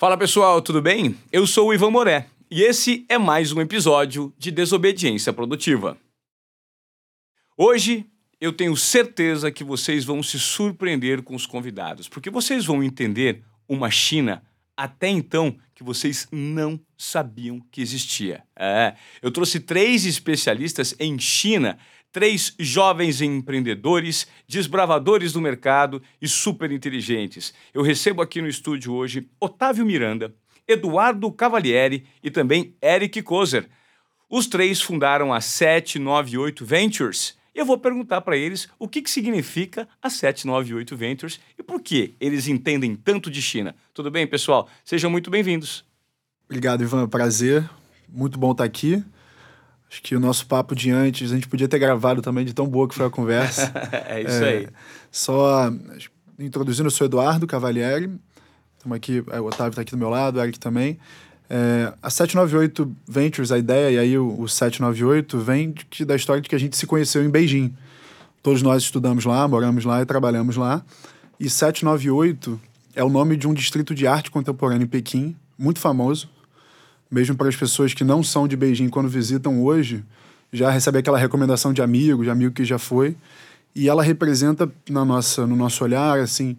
Fala pessoal, tudo bem? Eu sou o Ivan Moré e esse é mais um episódio de Desobediência Produtiva. Hoje eu tenho certeza que vocês vão se surpreender com os convidados, porque vocês vão entender uma China até então que vocês não sabiam que existia. É, eu trouxe três especialistas em China três jovens empreendedores, desbravadores do mercado e super inteligentes. Eu recebo aqui no estúdio hoje Otávio Miranda, Eduardo Cavalieri e também Eric Kozer. Os três fundaram a 798 Ventures. Eu vou perguntar para eles o que, que significa a 798 Ventures e por que eles entendem tanto de China. Tudo bem, pessoal? Sejam muito bem-vindos. Obrigado, Ivan. Prazer. Muito bom estar aqui. Acho que o nosso papo de antes, a gente podia ter gravado também, de tão boa que foi a conversa. é isso é, aí. Só introduzindo, eu sou Eduardo Cavalieri. Estamos aqui, é, o Otávio está aqui do meu lado, o Eric também. É, a 798 Ventures, a ideia, e aí o, o 798 vem de, da história de que a gente se conheceu em Beijing. Todos nós estudamos lá, moramos lá e trabalhamos lá. E 798 é o nome de um distrito de arte contemporânea em Pequim, muito famoso, mesmo para as pessoas que não são de Beijing, quando visitam hoje, já recebe aquela recomendação de amigo, de amigo que já foi. E ela representa, na nossa, no nosso olhar, assim,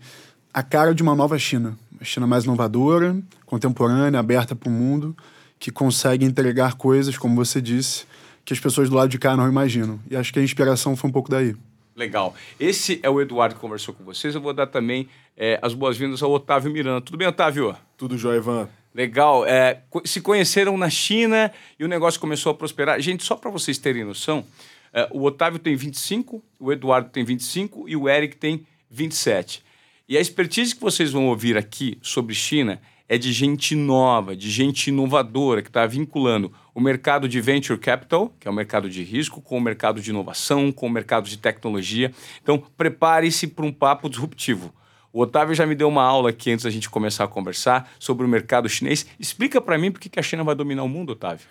a cara de uma nova China. Uma China mais inovadora, contemporânea, aberta para o mundo, que consegue entregar coisas, como você disse, que as pessoas do lado de cá não imaginam. E acho que a inspiração foi um pouco daí. Legal. Esse é o Eduardo que conversou com vocês. Eu vou dar também é, as boas-vindas ao Otávio Miranda. Tudo bem, Otávio? Tudo jóia, Ivan. Legal. É, se conheceram na China e o negócio começou a prosperar. Gente, só para vocês terem noção, é, o Otávio tem 25, o Eduardo tem 25 e o Eric tem 27. E a expertise que vocês vão ouvir aqui sobre China é de gente nova, de gente inovadora, que está vinculando o mercado de venture capital, que é o mercado de risco, com o mercado de inovação, com o mercado de tecnologia. Então, prepare-se para um papo disruptivo. O Otávio já me deu uma aula aqui antes da gente começar a conversar sobre o mercado chinês. Explica para mim por que a China vai dominar o mundo, Otávio.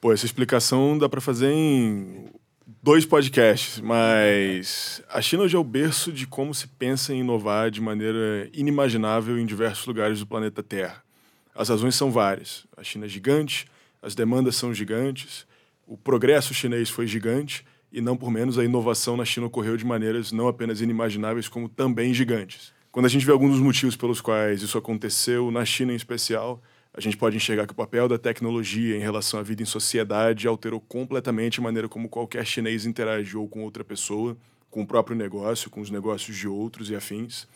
Pô, essa explicação dá para fazer em dois podcasts, mas a China hoje é o berço de como se pensa em inovar de maneira inimaginável em diversos lugares do planeta Terra. As razões são várias. A China é gigante, as demandas são gigantes, o progresso chinês foi gigante e não por menos a inovação na China ocorreu de maneiras não apenas inimagináveis, como também gigantes. Quando a gente vê alguns dos motivos pelos quais isso aconteceu, na China em especial, a gente pode enxergar que o papel da tecnologia em relação à vida em sociedade alterou completamente a maneira como qualquer chinês interagiu com outra pessoa, com o próprio negócio, com os negócios de outros e afins.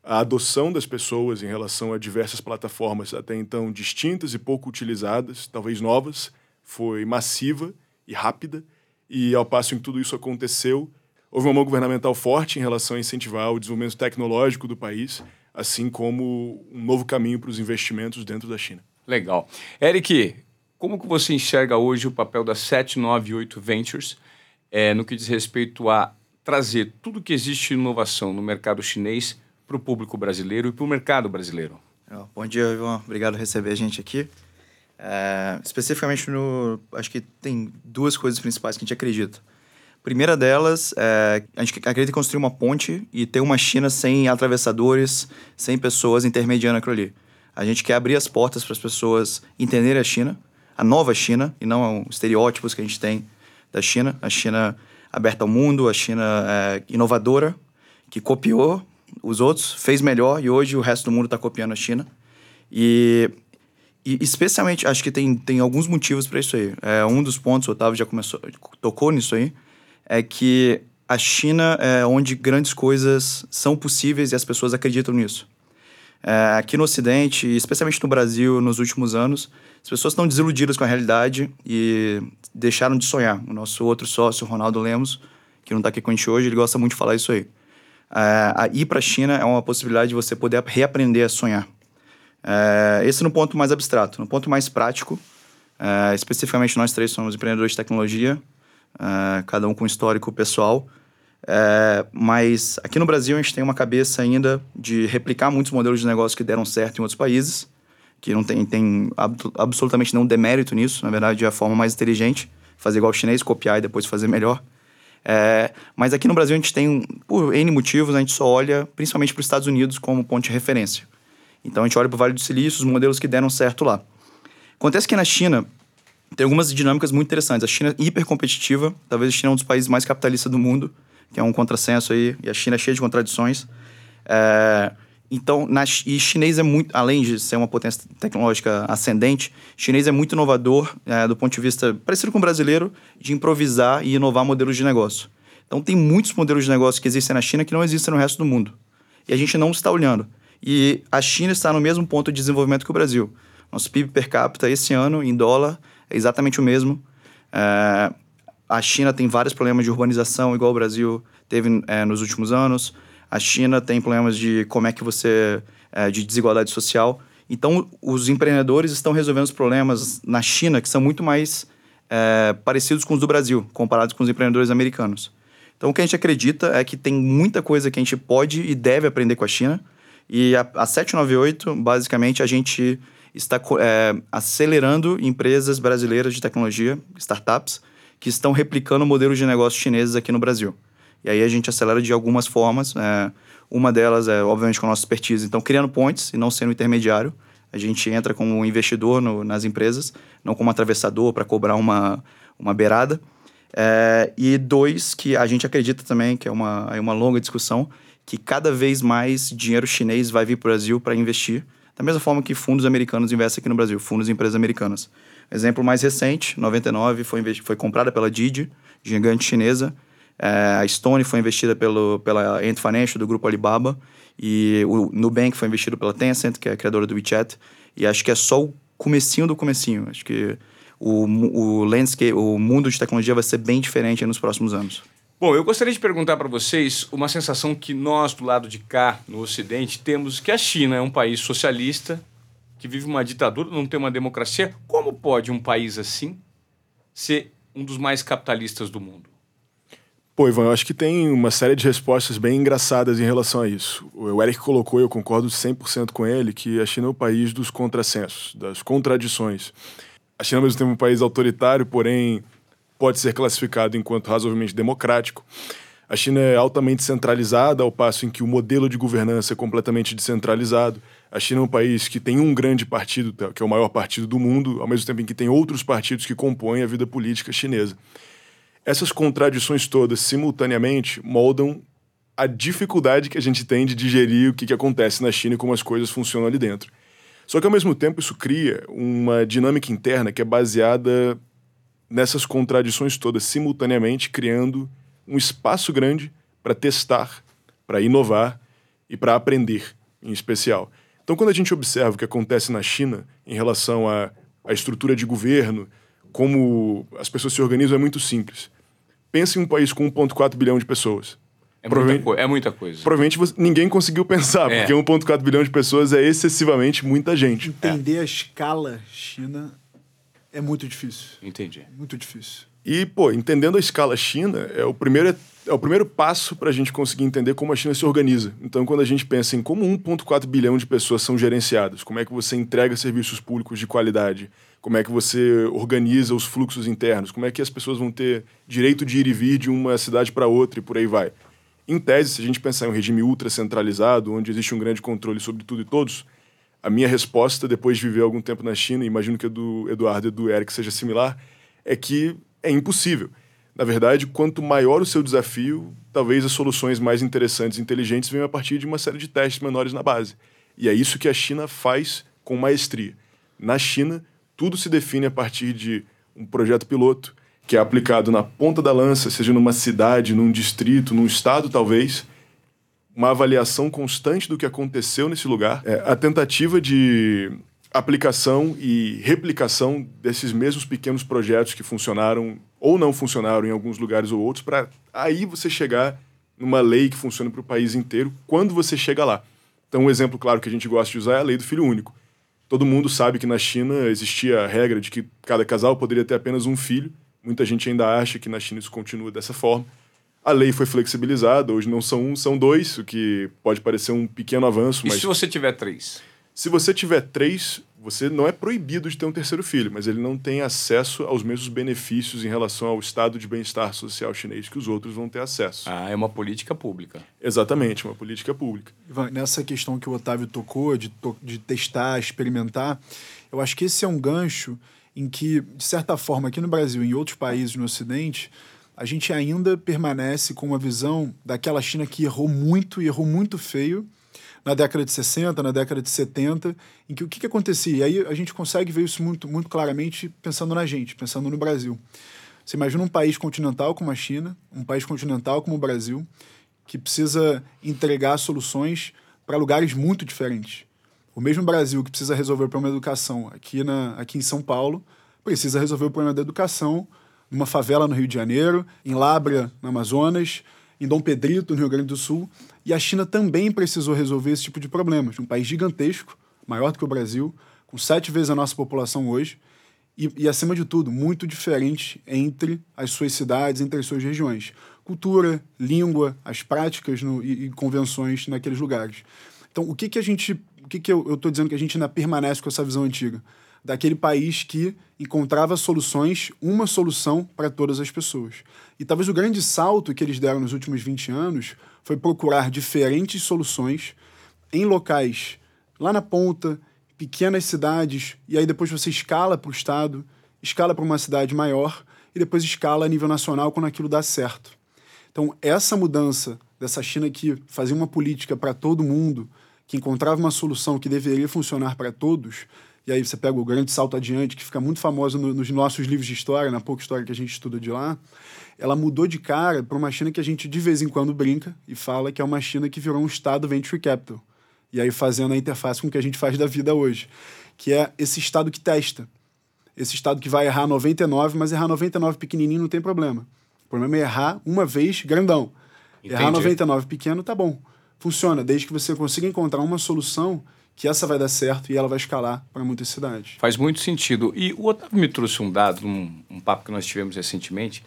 A adoção das pessoas em relação a diversas plataformas até então distintas e pouco utilizadas, talvez novas, foi massiva e rápida, e ao passo em que tudo isso aconteceu, Houve uma mão governamental forte em relação a incentivar o desenvolvimento tecnológico do país, assim como um novo caminho para os investimentos dentro da China. Legal. Eric, como que você enxerga hoje o papel da 798 Ventures é, no que diz respeito a trazer tudo que existe de inovação no mercado chinês para o público brasileiro e para o mercado brasileiro? Bom dia, Ivan. Obrigado por receber a gente aqui. É, especificamente no. Acho que tem duas coisas principais que a gente acredita. Primeira delas, é, a gente acredita em construir uma ponte e ter uma China sem atravessadores, sem pessoas intermediando aquilo ali. A gente quer abrir as portas para as pessoas entenderem a China, a nova China, e não os estereótipos que a gente tem da China. A China aberta ao mundo, a China é, inovadora, que copiou os outros, fez melhor e hoje o resto do mundo está copiando a China. E, e, especialmente, acho que tem, tem alguns motivos para isso aí. É, um dos pontos, o Otávio já começou, tocou nisso aí, é que a China é onde grandes coisas são possíveis e as pessoas acreditam nisso. É, aqui no Ocidente, especialmente no Brasil, nos últimos anos, as pessoas estão desiludidas com a realidade e deixaram de sonhar. O nosso outro sócio, Ronaldo Lemos, que não está aqui com a gente hoje, ele gosta muito de falar isso aí. É, ir para a China é uma possibilidade de você poder reaprender a sonhar. É, esse no ponto mais abstrato. No ponto mais prático, é, especificamente nós três somos empreendedores de tecnologia, uh, cada um com histórico pessoal. É, mas aqui no Brasil a gente tem uma cabeça ainda de replicar muitos modelos de negócio que deram certo em outros países, que não tem, tem ab absolutamente nenhum demérito nisso, na verdade é a forma mais inteligente, fazer igual o chinês, copiar e depois fazer melhor. É, mas aqui no Brasil a gente tem, por N motivos, a gente só olha principalmente para os Estados Unidos como ponto de referência. Então a gente olha para o Vale do Silício, os modelos que deram certo lá. Acontece que na China tem algumas dinâmicas muito interessantes. A China é hiper competitiva, talvez a China é um dos países mais capitalistas do mundo, que é um contrassenso aí, e a China é cheia de contradições. É, então, na, e chinês é muito, além de ser uma potência tecnológica ascendente, chinês é muito inovador é, do ponto de vista parecido com o brasileiro, de improvisar e inovar modelos de negócio. Então, tem muitos modelos de negócio que existem na China que não existem no resto do mundo. E a gente não está olhando. E a China está no mesmo ponto de desenvolvimento que o Brasil. Nosso PIB per capita esse ano, em dólar, é exatamente o mesmo. É, a China tem vários problemas de urbanização, igual o Brasil teve é, nos últimos anos. A China tem problemas de como é que você. É, de desigualdade social. Então, os empreendedores estão resolvendo os problemas na China que são muito mais é, parecidos com os do Brasil, comparados com os empreendedores americanos. Então, o que a gente acredita é que tem muita coisa que a gente pode e deve aprender com a China. E a, a 798, basicamente, a gente está é, acelerando empresas brasileiras de tecnologia, startups, que estão replicando modelos de negócio chineses aqui no Brasil. E aí a gente acelera de algumas formas. É, uma delas é, obviamente, com a nossa expertise. Então, criando pontes e não sendo intermediário. A gente entra como investidor no, nas empresas, não como atravessador para cobrar uma, uma beirada. É, e dois, que a gente acredita também, que é uma, é uma longa discussão, que cada vez mais dinheiro chinês vai vir para o Brasil para investir, da mesma forma que fundos americanos investem aqui no Brasil, fundos e empresas americanas. Exemplo mais recente, 99, foi, foi comprada pela Didi, gigante chinesa, é, a Stone foi investida pelo, pela Ant Financial, do grupo Alibaba. E o Nubank foi investido pela Tencent, que é a criadora do WeChat. E acho que é só o comecinho do comecinho. Acho que o, o landscape, o mundo de tecnologia vai ser bem diferente nos próximos anos. Bom, eu gostaria de perguntar para vocês uma sensação que nós, do lado de cá, no Ocidente, temos que a China é um país socialista, que vive uma ditadura, não tem uma democracia. Como pode um país assim ser um dos mais capitalistas do mundo? Pô, Ivan, eu acho que tem uma série de respostas bem engraçadas em relação a isso. O Eric colocou, eu concordo 100% com ele, que a China é o país dos contrassensos, das contradições. A China, ao mesmo tempo, é um país autoritário, porém pode ser classificado enquanto razoavelmente democrático. A China é altamente centralizada, ao passo em que o modelo de governança é completamente descentralizado. A China é um país que tem um grande partido, que é o maior partido do mundo, ao mesmo tempo em que tem outros partidos que compõem a vida política chinesa. Essas contradições todas simultaneamente moldam a dificuldade que a gente tem de digerir o que, que acontece na China e como as coisas funcionam ali dentro. Só que ao mesmo tempo isso cria uma dinâmica interna que é baseada nessas contradições todas simultaneamente, criando um espaço grande para testar, para inovar e para aprender, em especial. Então, quando a gente observa o que acontece na China em relação à, à estrutura de governo, como as pessoas se organizam, é muito simples. Pense em um país com 1,4 bilhão de pessoas. É muita, é muita coisa. Provavelmente você, ninguém conseguiu pensar, é. porque 1,4 bilhão de pessoas é excessivamente muita gente. Entender é. a escala China é muito difícil. Entendi. Muito difícil. E, pô, entendendo a escala China, é o primeiro, é o primeiro passo para a gente conseguir entender como a China se organiza. Então, quando a gente pensa em como 1,4 bilhão de pessoas são gerenciadas, como é que você entrega serviços públicos de qualidade, como é que você organiza os fluxos internos, como é que as pessoas vão ter direito de ir e vir de uma cidade para outra e por aí vai. Em tese, se a gente pensar em um regime ultra centralizado, onde existe um grande controle sobre tudo e todos, a minha resposta, depois de viver algum tempo na China, imagino que a do Eduardo e do Eric seja similar, é que é impossível. Na verdade, quanto maior o seu desafio, talvez as soluções mais interessantes e inteligentes venham a partir de uma série de testes menores na base. E é isso que a China faz com maestria. Na China, tudo se define a partir de um projeto piloto que é aplicado na ponta da lança, seja numa cidade, num distrito, num estado talvez, uma avaliação constante do que aconteceu nesse lugar, é, a tentativa de aplicação e replicação desses mesmos pequenos projetos que funcionaram ou não funcionaram em alguns lugares ou outros, para aí você chegar numa lei que funcione para o país inteiro quando você chega lá. Então, um exemplo claro que a gente gosta de usar é a lei do filho único. Todo mundo sabe que na China existia a regra de que cada casal poderia ter apenas um filho. Muita gente ainda acha que na China isso continua dessa forma. A lei foi flexibilizada, hoje não são um, são dois, o que pode parecer um pequeno avanço. E mas se você tiver três? Se você tiver três, Você não é proibido de ter um terceiro filho, mas ele não tem acesso aos mesmos benefícios em relação ao estado de bem-estar social chinês que os outros vão ter acesso. Ah, é uma política pública. Exatamente, uma política pública. Ivan, nessa questão que o Otávio tocou, de, to de testar, experimentar, eu acho que esse é um gancho em que, de certa forma, aqui no Brasil e em outros países no Ocidente, a gente ainda permanece com uma visão daquela China que errou muito e errou muito feio na década de 60, na década de 70, em que o que, que acontecia? E aí a gente consegue ver isso muito, muito claramente pensando na gente, pensando no Brasil. Você imagina um país continental como a China, um país continental como o Brasil, que precisa entregar soluções para lugares muito diferentes. O mesmo Brasil que precisa resolver o problema da educação aqui, na, aqui em São Paulo, precisa resolver o problema da educação numa favela no Rio de Janeiro, em Labra, no Amazonas, em Dom Pedrito, no Rio Grande do Sul. E a China também precisou resolver esse tipo de problemas. Um país gigantesco, maior do que o Brasil, com sete vezes a nossa população hoje, e, e, acima de tudo, muito diferente entre as suas cidades, entre as suas regiões. Cultura, língua, as práticas no, e, e, convenções naqueles lugares. Então, o que, que a gente. O que, que eu estou dizendo que a gente ainda permanece com essa visão antiga? Daquele país que encontrava soluções, uma solução para todas as pessoas. E talvez o grande salto que eles deram nos últimos 20 anos foi procurar diferentes soluções em locais lá na ponta, pequenas cidades, e aí depois você escala para o estado, escala para uma cidade maior e depois escala a nível nacional quando aquilo dá certo. Então, essa mudança dessa China que fazia uma política para todo mundo, que encontrava uma solução que deveria funcionar para todos, e aí você pega o Grande Salto Adiante, que fica muito famoso no, nos nossos livros de história, na pouca história que a gente estuda de lá, ela mudou de cara para uma China que a gente de vez em quando brinca e fala que é uma China que virou um estado venture capital. E aí fazendo a interface com o que a gente faz da vida hoje, que é esse estado que testa. Esse estado que vai errar 99, mas errar 99 pequenininho não tem problema. O problema é errar uma vez grandão. Entendi. Errar 99 pequeno tá bom. Funciona, desde que você consiga encontrar uma solução que essa vai dar certo e ela vai escalar para muitas cidades. Faz muito sentido. E o Otávio me trouxe um dado, um, um papo que nós tivemos recentemente,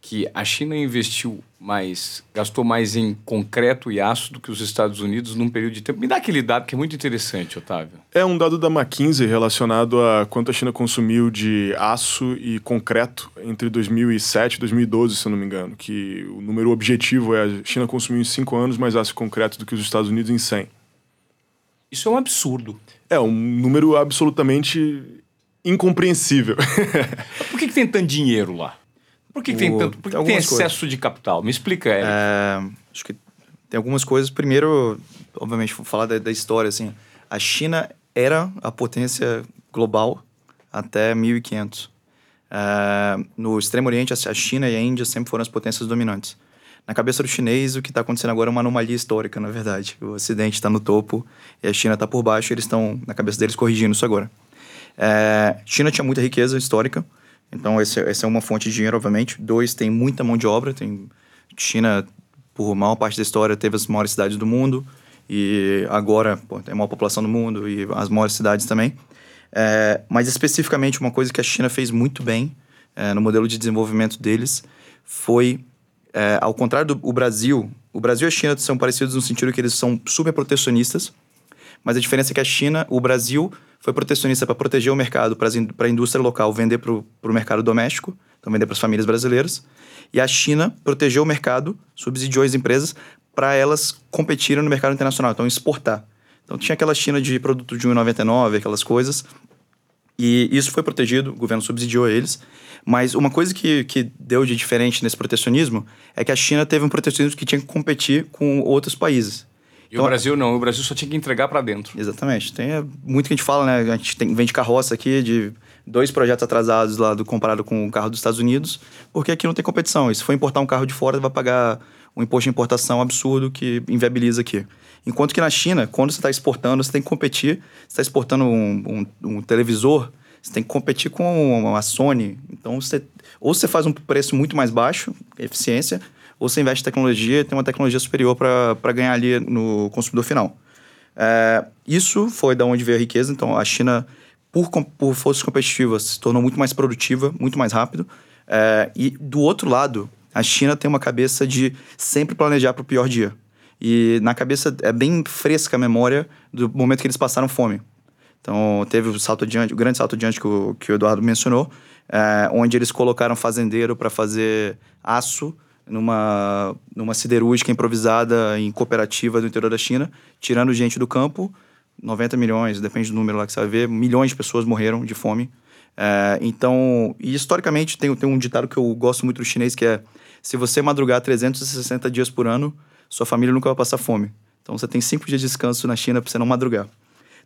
que a China investiu mais, gastou mais em concreto e aço do que os Estados Unidos num período de tempo. Me dá aquele dado que é muito interessante, Otávio. É um dado da McKinsey relacionado a quanto a China consumiu de aço e concreto entre 2007 e 2012, se eu não me engano. Que o número objetivo é a China consumiu em 5 anos mais aço e concreto do que os Estados Unidos em 100. Isso é um absurdo. É um número absolutamente incompreensível. Por que, que tem tanto dinheiro lá? Por que, que tem tanto? Por que, tem excesso coisas. de capital? Me explica, Eric. É, acho que tem algumas coisas. Primeiro, obviamente, vou falar da, da história. Assim, a China era a potência global até 1500. É, no Extremo Oriente, a China e a Índia sempre foram as potências dominantes na cabeça do chinês, o que está acontecendo agora é uma anomalia histórica, na verdade. O Ocidente está no topo e a China está por baixo, eles estão, na cabeça deles, corrigindo isso agora. É, China tinha muita riqueza histórica, então essa é uma fonte de dinheiro, obviamente. Dois, tem muita mão de obra. Tem China, por maior parte da história, teve as maiores cidades do mundo e agora pô, tem a maior população do mundo e as maiores cidades também. É, mas especificamente uma coisa que a China fez muito bem é, no modelo de desenvolvimento deles foi é, ao contrário do Brasil, o Brasil e a China são parecidos no sentido que eles são super protecionistas, mas a diferença é que a China, o Brasil, foi protecionista para proteger o mercado, para a indústria local vender para o mercado doméstico, então vender para as famílias brasileiras, e a China protegeu o mercado, subsidiou as empresas para elas competirem no mercado internacional, então exportar. Então tinha aquela China de produto de 1,99, aquelas coisas, e isso foi protegido, o governo subsidiou eles. Mas uma coisa que, que deu de diferente nesse protecionismo é que a China teve um protecionismo que tinha que competir com outros países. E então, o Brasil não, o Brasil só tinha que entregar para dentro. Exatamente. Tem é, muito que a gente fala, né? A gente tem, vende carroça aqui de dois projetos atrasados lá do, comparado com o carro dos Estados Unidos, porque aqui não tem competição. E se for importar um carro de fora, vai pagar um imposto de importação absurdo que inviabiliza aqui. Enquanto que na China, quando você está exportando, você tem que competir. Você está exportando um, um, um, televisor, você tem que competir com a Sony. Então, você, ou você faz um preço muito mais baixo, eficiência, ou você investe em tecnologia e tem uma tecnologia superior para ganhar ali no consumidor final. É, isso foi da onde veio a riqueza. Então, a China, por, por forças competitivas, se tornou muito mais produtiva, muito mais rápido. É, e do outro lado, a China tem uma cabeça de sempre planejar para o pior dia. E na cabeça é bem fresca a memória do momento que eles passaram fome. Então, teve o salto adiante, o grande salto adiante que o, que o Eduardo mencionou, é, onde eles colocaram fazendeiro para fazer aço numa, numa siderúrgica improvisada em cooperativa do interior da China, tirando gente do campo, 90 milhões, depende do número lá que você vai ver, milhões de pessoas morreram de fome. É, então, e historicamente tem, tem um ditado que eu gosto muito do chinês que é: se você madrugar 360 dias por ano, sua família nunca vai passar fome. Então você tem cinco dias de descanso na China para você não madrugar.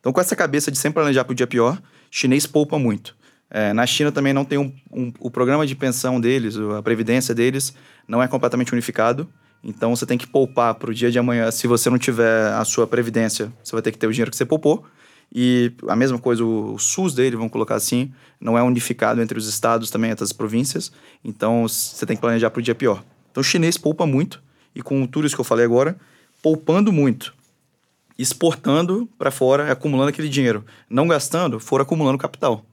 Então, com essa cabeça de sempre planejar para o dia pior, chinês poupa muito. É, na China também não tem um, um, o programa de pensão deles, a previdência deles, não é completamente unificado. Então você tem que poupar para o dia de amanhã. Se você não tiver a sua previdência, você vai ter que ter o dinheiro que você poupou. E a mesma coisa, o, SUS dele, vamos colocar assim, não é unificado entre os estados também, entre as províncias. Então você tem que planejar para o dia pior. Então o chinês poupa muito. E com tudo isso que eu falei agora, poupando muito exportando para fora, acumulando aquele dinheiro. Não gastando, for acumulando capital.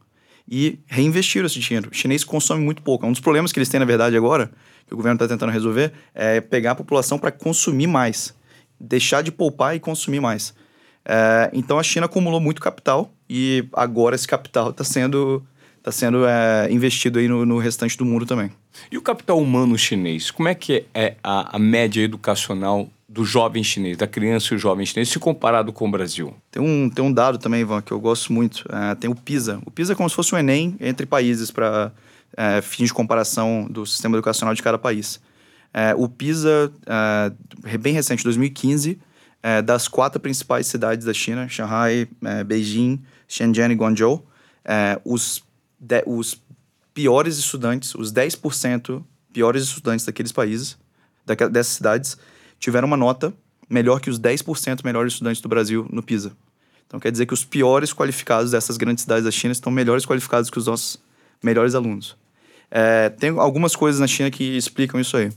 E reinvestiram esse dinheiro. O chinês consome muito pouco. Um dos problemas que eles têm, na verdade, agora, que o governo está tentando resolver, é pegar a população para consumir mais. Deixar de poupar e consumir mais. É, então a China acumulou muito capital e agora esse capital está sendo, tá sendo é, investido aí no, no, restante do mundo também. E o capital humano chinês? Como é que é a, a média educacional do jovem chinês, da criança e o jovem chinês, se comparado com o Brasil? Tem um, tem um dado também, Ivan, que eu gosto muito. É, tem o PISA. O PISA é como se fosse um Enem entre países para é, fins de comparação do sistema educacional de cada país. É, o PISA, é, bem recente, 2015, é, das quatro principais cidades da China, Shanghai, é, Beijing, Shenzhen e Guangzhou, os, de, os piores estudantes, os 10% piores estudantes daqueles países, dessas cidades, tiveram uma nota melhor que os 10% melhores estudantes do Brasil no PISA. Então quer dizer que os piores qualificados dessas grandes cidades da China estão melhores qualificados que os nossos melhores alunos. É, tem algumas coisas na China que explicam isso aí.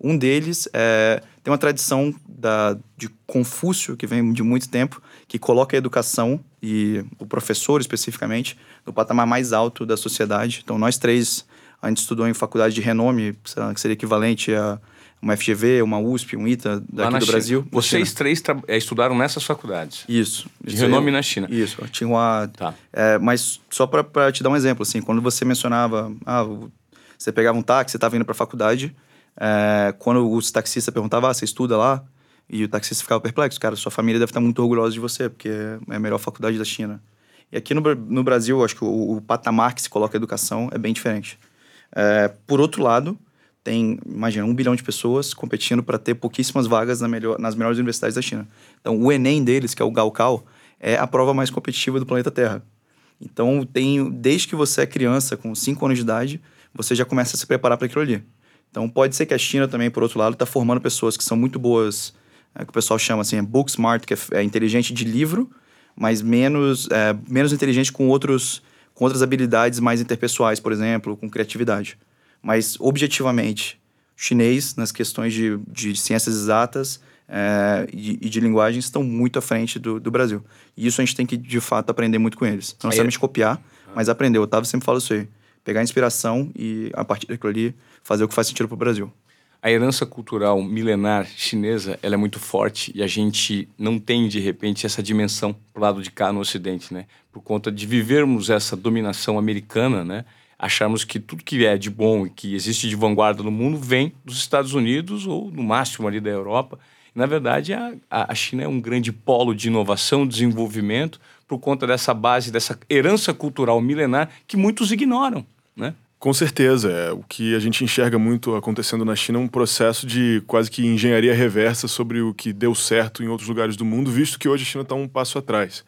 Um deles é, tem uma tradição da, de Confúcio, que vem de muito tempo, que coloca a educação e o professor especificamente no patamar mais alto da sociedade. Então, nós três, a gente estudou em faculdade de renome, que seria equivalente a uma FGV, uma USP, um ITA daqui do Brasil. Vocês três é, estudaram nessas faculdades? Isso. De renome na China? Isso. Tinha uma... Tá. É, mas só para te dar um exemplo, assim, quando você mencionava... Ah, você pegava um táxi, você estava indo para a faculdade, é, quando os taxistas perguntavam, ah, você estuda lá? E o taxista ficava perplexo. Cara, sua família deve estar muito orgulhosa de você, porque é a melhor faculdade da China. E aqui no, no Brasil, acho que o, o patamar que se coloca a educação é bem diferente. É, por outro lado, tem, imagina, um bilhão de pessoas competindo para ter pouquíssimas vagas na melhor, nas melhores universidades da China. Então, o Enem deles, que é o Gaokao, é a prova mais competitiva do planeta Terra. Então, tem, desde que você é criança, com 5 anos de idade, você já começa a se preparar para aquilo ali. Então, pode ser que a China também, por outro lado, está formando pessoas que são muito boas, é, que o pessoal chama assim, é book smart, que é, é inteligente de livro, mas menos, é, menos inteligente com, outros, com outras habilidades mais interpessoais, por exemplo, com criatividade. Mas, objetivamente, chinês, nas questões de, de ciências exatas é, e, e, de linguagem, estão muito à frente do, do, Brasil. E isso a gente tem que, de fato, aprender muito com eles. Não necessariamente copiar, mas aprender. O Otávio sempre fala isso aí. Pegar inspiração e, a partir daquilo ali, fazer o que faz sentido para o Brasil. A herança cultural milenar chinesa ela é muito forte e a gente não tem, de repente, essa dimensão para o lado de cá no Ocidente, né? Por conta de vivermos essa dominação americana, né? Acharmos que tudo que é de bom e que existe de vanguarda no mundo vem dos Estados Unidos ou, no máximo, ali da Europa. Na verdade, a, a China é um grande polo de inovação, desenvolvimento, por conta dessa base, dessa herança cultural milenar que muitos ignoram, né? Com certeza. É, o que a gente enxerga muito acontecendo na China é um processo de quase que engenharia reversa sobre o que deu certo em outros lugares do mundo, visto que hoje a China está um passo atrás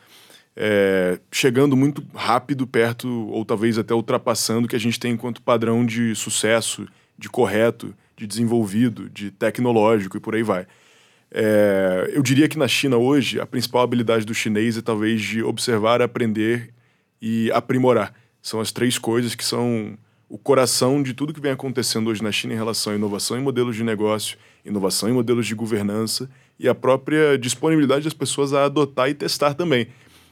é, chegando muito rápido perto, ou talvez até ultrapassando o que a gente tem enquanto padrão de sucesso, de correto, de desenvolvido, de tecnológico e por aí vai. É, eu diria que na China hoje, a principal habilidade do chinês é talvez de observar, aprender e aprimorar. São as três coisas que são o coração de tudo que vem acontecendo hoje na China em relação à inovação em modelos de negócio, inovação em modelos de governança e a própria disponibilidade das pessoas a adotar e testar também.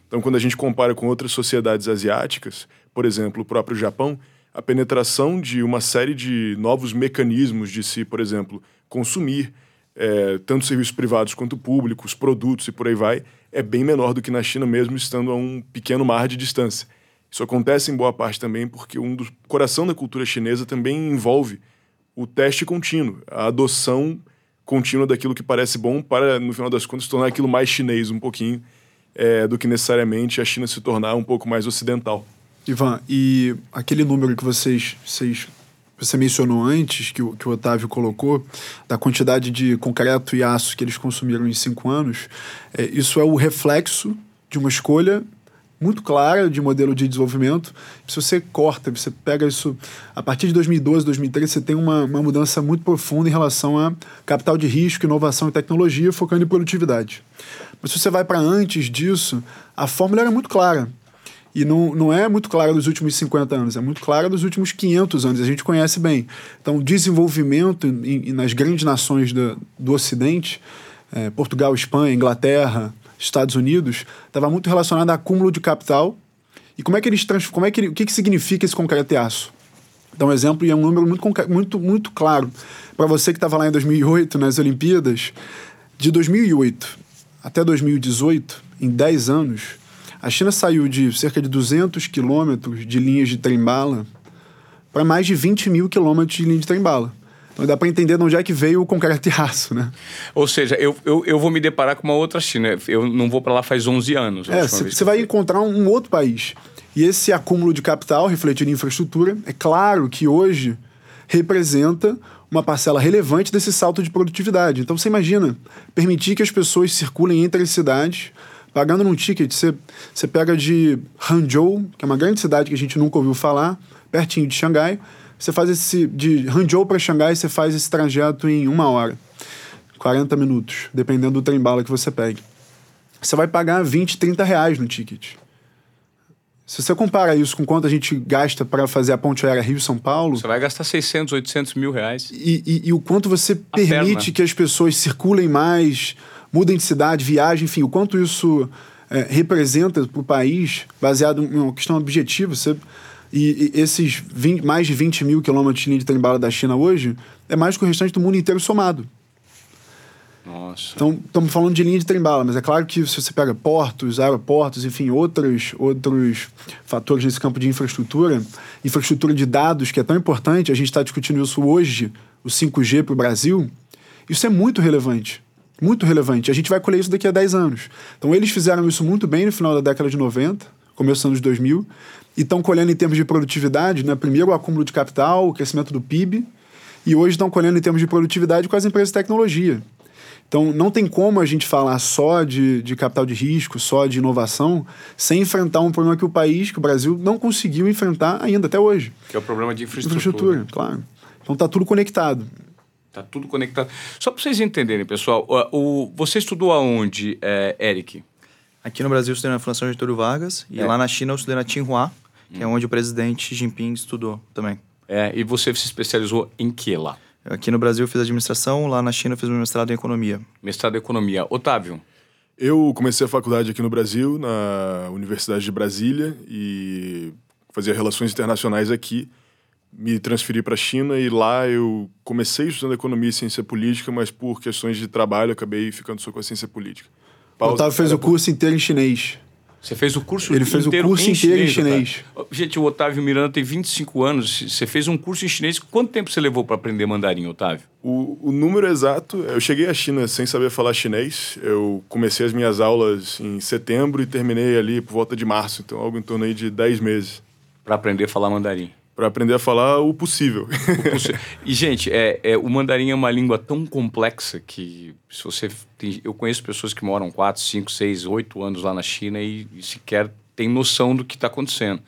Então, quando a gente compara com outras sociedades asiáticas, por exemplo, o próprio Japão, a penetração de uma série de novos mecanismos de se, por exemplo, consumir, é, tanto serviços privados quanto públicos, produtos e por aí vai, é bem menor do que na China mesmo, estando a um pequeno mar de distância. Isso acontece em boa parte também porque um dos coração da cultura chinesa também envolve o teste contínuo, a adoção contínua daquilo que parece bom para, no final das contas, tornar aquilo mais chinês um pouquinho, é, do que necessariamente a China se tornar um pouco mais ocidental. Ivan, e aquele número que vocês, vocês você mencionou antes, que o, que o Otávio colocou, da quantidade de concreto e aço que eles consumiram em cinco anos, é, isso é o reflexo de uma escolha muito clara de modelo de desenvolvimento. Se você corta, você pega isso. A partir de 2012, 2013, você tem uma, uma mudança muito profunda em relação a capital de risco, inovação e tecnologia, focando em produtividade. Mas se você vai para antes disso, a fórmula era muito clara. E não, não é muito clara dos últimos 50 anos, é muito clara dos últimos 500 anos, a gente conhece bem. Então, desenvolvimento em, em, nas grandes nações do, do Ocidente, é, Portugal, Espanha, Inglaterra, Estados Unidos, estava muito relacionado a acúmulo de capital. E como é que eles como é que o que, que significa esse concreto e? Dá um exemplo e é um número muito, muito, muito claro. Para você que estava lá em 2008, nas Olimpíadas, de 2008 até 2018, em 10 anos, a China saiu de cerca de 200 quilômetros de linhas de trem-bala para mais de 20 mil quilômetros de linha de trem-bala. Então dá para entender de onde é que veio o concreto e aço, né? Ou seja, eu, eu, eu vou me deparar com uma outra China. Eu não vou para lá faz 11 anos. É, você vai encontrar um outro país. E esse acúmulo de capital refletido em infraestrutura, é claro que hoje representa uma parcela relevante desse salto de produtividade. Então você imagina permitir que as pessoas circulem entre as cidades, pagando num ticket, você, você pega de Hangzhou, que é uma grande cidade que a gente nunca ouviu falar, pertinho de Xangai, você faz esse. De Hangzhou para Xangai, você faz esse trajeto em uma hora. 40 minutos, dependendo do trem-bala que você pegue. Você vai pagar 20, 30 reais no ticket. Se você compara isso com quanto a gente gasta para fazer a ponte aérea Rio-São Paulo... Você vai gastar 600, 800 mil reais. E, e, e o quanto você a permite perna. que as pessoas circulem mais, mudem de cidade, viajem, enfim, o quanto isso é, representa para o país, baseado em uma questão objetiva. Você e, e esses 20, mais de 20 mil quilômetros de linha de trem-bala da China hoje é mais que o restante do mundo inteiro somado. Nossa. Então, estamos falando de linha de trem-bala, mas é claro que se você pega portos, aeroportos, enfim, outros, outros fatores nesse campo de infraestrutura, infraestrutura de dados, que é tão importante, a gente está discutindo isso hoje, o 5G para o Brasil, isso é muito relevante. Muito relevante. A gente vai colher isso daqui a 10 anos. Então, eles fizeram isso muito bem no final da década de 90, começando de 2000, e estão colhendo em termos de produtividade, né? primeiro o acúmulo de capital, o crescimento do PIB, e hoje estão colhendo em termos de produtividade com as empresas de tecnologia. Então, não tem como a gente falar só de, de capital de risco, só de inovação, sem enfrentar um problema que o país, que o Brasil, não conseguiu enfrentar ainda até hoje. Que é o problema de infraestrutura. Infraestrutura, claro. Então, está tudo conectado. Está tudo conectado. Só para vocês entenderem, pessoal, o, o, você estudou aonde, é, Eric? Aqui no Brasil eu estudei na Fundação Getúlio Vargas e é. lá na China eu estudei na Tsinghua, que é onde o presidente Xi Jinping estudou também. É, e você se especializou em que lá? Aqui no Brasil eu fiz administração, lá na China eu fiz meu mestrado em economia. Mestrado em economia. Otávio? Eu comecei a faculdade aqui no Brasil, na Universidade de Brasília, e fazia relações internacionais aqui. Me transferi para a China e lá eu comecei estudando economia e ciência política, mas por questões de trabalho acabei ficando só com a ciência política. Pausa, o Otávio fez o curso inteiro em chinês. Você fez o curso Ele fez o curso em inteiro chinês, em chinês. Gente, o Otávio Miranda tem 25 anos. Você fez um curso em chinês. Quanto tempo você levou para aprender mandarim, Otávio? O, o, número exato, eu cheguei à China sem saber falar chinês. Eu comecei as minhas aulas em setembro e terminei ali por volta de março. Então, algo em torno aí de 10 meses. Para aprender a falar mandarim para aprender a falar o possível. o. E, gente, é, é, o mandarim é uma língua tão complexa que se você tem, eu conheço pessoas que moram 4, 5, 6, 8 anos lá na China e, e sequer têm noção do que está acontecendo.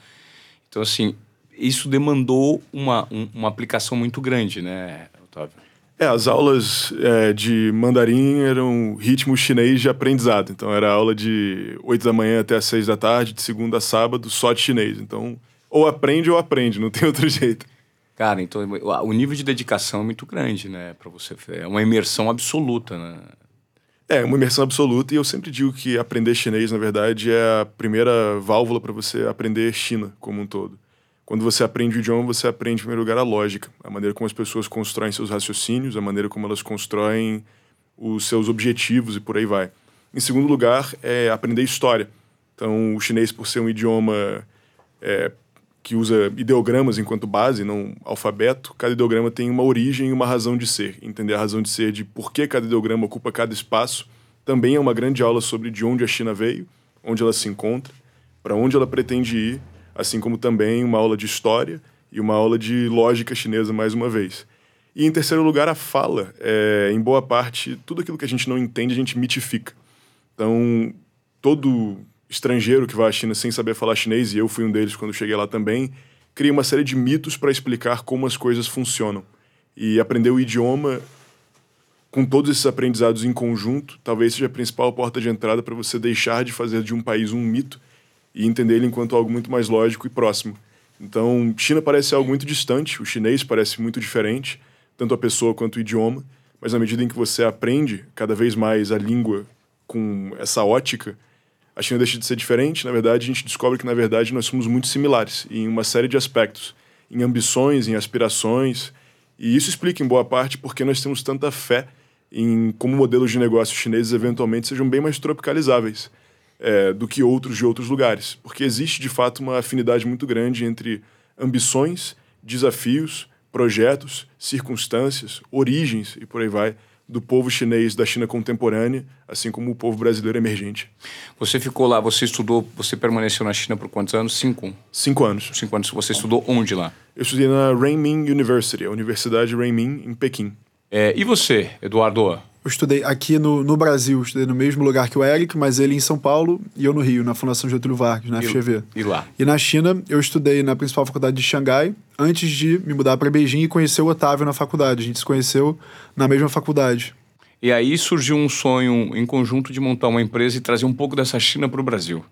Então, assim, isso demandou uma, um, uma aplicação muito grande, né, Otávio? É, as aulas é, de mandarim eram ritmo chinês de aprendizado. Então, era aula de 8 da manhã até as 6 da tarde, de segunda a sábado, só de chinês. Então, ou aprende ou aprende, não tem outro jeito. Cara, então o nível de dedicação é muito grande, né, para você. É uma imersão absoluta, né? É, uma imersão absoluta, e eu sempre digo que aprender chinês, na verdade, é a primeira válvula para você aprender China como um todo. Quando você aprende o idioma, você aprende, em primeiro lugar, a lógica, a maneira como as pessoas constroem seus raciocínios, a maneira como elas constroem os seus objetivos e por aí vai. Em segundo lugar, é aprender história. Então, o chinês, por ser um idioma é, que usa ideogramas enquanto base, não alfabeto, cada ideograma tem uma origem e uma razão de ser. Entender a razão de ser de por que cada ideograma ocupa cada espaço também é uma grande aula sobre de onde a China veio, onde ela se encontra, para onde ela pretende ir, assim como também uma aula de história e uma aula de lógica chinesa, mais uma vez. E em terceiro lugar, a fala. É, em boa parte, tudo aquilo que a gente não entende, a gente mitifica. Então, todo estrangeiro que vai à China sem saber falar chinês, e eu fui um deles quando cheguei lá também, cria uma série de mitos para explicar como as coisas funcionam. E aprender o idioma com todos esses aprendizados em conjunto, talvez seja a principal porta de entrada para você deixar de fazer de um país um mito e entender ele enquanto algo muito mais lógico e próximo. Então, China parece algo muito distante, o chinês parece muito diferente, tanto a pessoa quanto o idioma, mas na medida em que você aprende cada vez mais a língua com essa ótica, a China deixa de ser diferente. Na verdade, a gente descobre que, na verdade, nós somos muito similares em uma série de aspectos, em ambições, em aspirações. E isso explica, em boa parte, porque nós temos tanta fé em como modelos de negócio chineses eventualmente sejam bem mais tropicalizáveis é, do que outros de outros lugares. Porque existe, de fato, uma afinidade muito grande entre ambições, desafios, projetos, circunstâncias, origens e por aí vai do povo chinês da China contemporânea, assim como o povo brasileiro emergente. Você ficou lá, você estudou, você permaneceu na China por quantos anos? Cinco. Cinco anos. Cinco anos. Você estudou onde lá? Eu estudei na Renmin University, a Universidade Renmin, em Pequim. É, e você, Eduardo? Eu estudei aqui no, no Brasil, estudei no mesmo lugar que o Eric, mas ele em São Paulo e eu no Rio, na Fundação Getúlio Vargas, na FGV. E lá? E na China, eu estudei na principal faculdade de Xangai, antes de me mudar para Beijing e conhecer o Otávio na faculdade. A gente se conheceu na mesma faculdade. E aí surgiu um sonho em conjunto de montar uma empresa e trazer um pouco dessa China para o Brasil.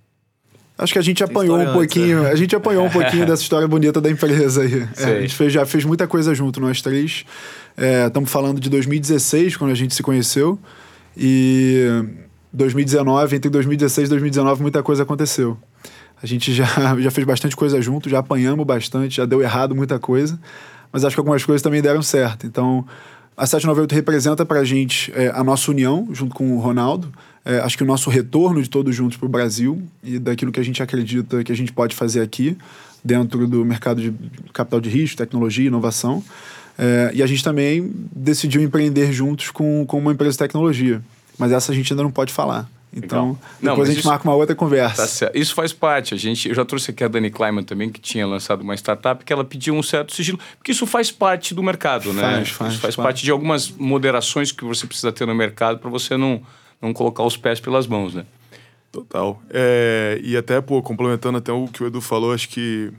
Acho que a gente apanhou um pouquinho, né? a gente apanhou um pouquinho dessa história bonita da empresa aí. É, a gente fez, já fez muita coisa junto, nós três. Estamos é, falando de 2016, quando a gente se conheceu. E 2019, entre 2016 e 2019, muita coisa aconteceu. A gente já, já fez bastante coisa junto, já apanhamos bastante, já deu errado muita coisa. Mas acho que algumas coisas também deram certo. Então, a 798 representa para a gente é, a nossa união, junto com o Ronaldo é, acho que o nosso retorno de todos juntos para o Brasil e daquilo que a gente acredita que a gente pode fazer aqui, dentro do mercado de capital de risco, tecnologia, inovação. É, e a gente também decidiu empreender juntos com, com uma empresa de tecnologia. Mas essa a gente ainda não pode falar. Então, não, depois a gente isso, marca uma outra conversa. Tá isso faz parte. A gente, eu já trouxe aqui a Dani Kleiman também, que tinha lançado uma startup, que ela pediu um certo sigilo, porque isso faz parte do mercado, né? Faz, faz. Isso faz claro. parte de algumas moderações que você precisa ter no mercado para você não não colocar os pés pelas mãos, né? Total. É, e até, pô, complementando até o que o Edu falou, acho que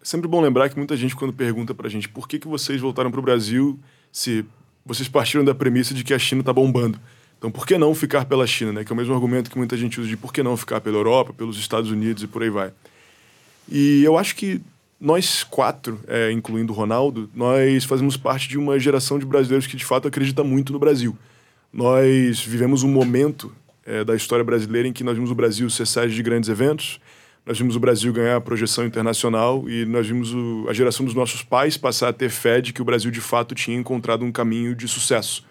é sempre bom lembrar que muita gente, quando pergunta pra gente por que, que vocês voltaram pro Brasil se vocês partiram da premissa de que a China tá bombando. Então, por que não ficar pela China, né? Que é o mesmo argumento que muita gente usa de por que não ficar pela Europa, pelos Estados Unidos e por aí vai. E eu acho que nós quatro, é, incluindo o Ronaldo, nós fazemos parte de uma geração de brasileiros que de fato acredita muito no Brasil. Nós vivemos um momento é, da história brasileira em que nós vimos o Brasil ser sede de grandes eventos, nós vimos o Brasil ganhar a projeção internacional e nós vimos o, a geração dos nossos pais passar a ter fé de que o Brasil de fato tinha encontrado um caminho de sucesso.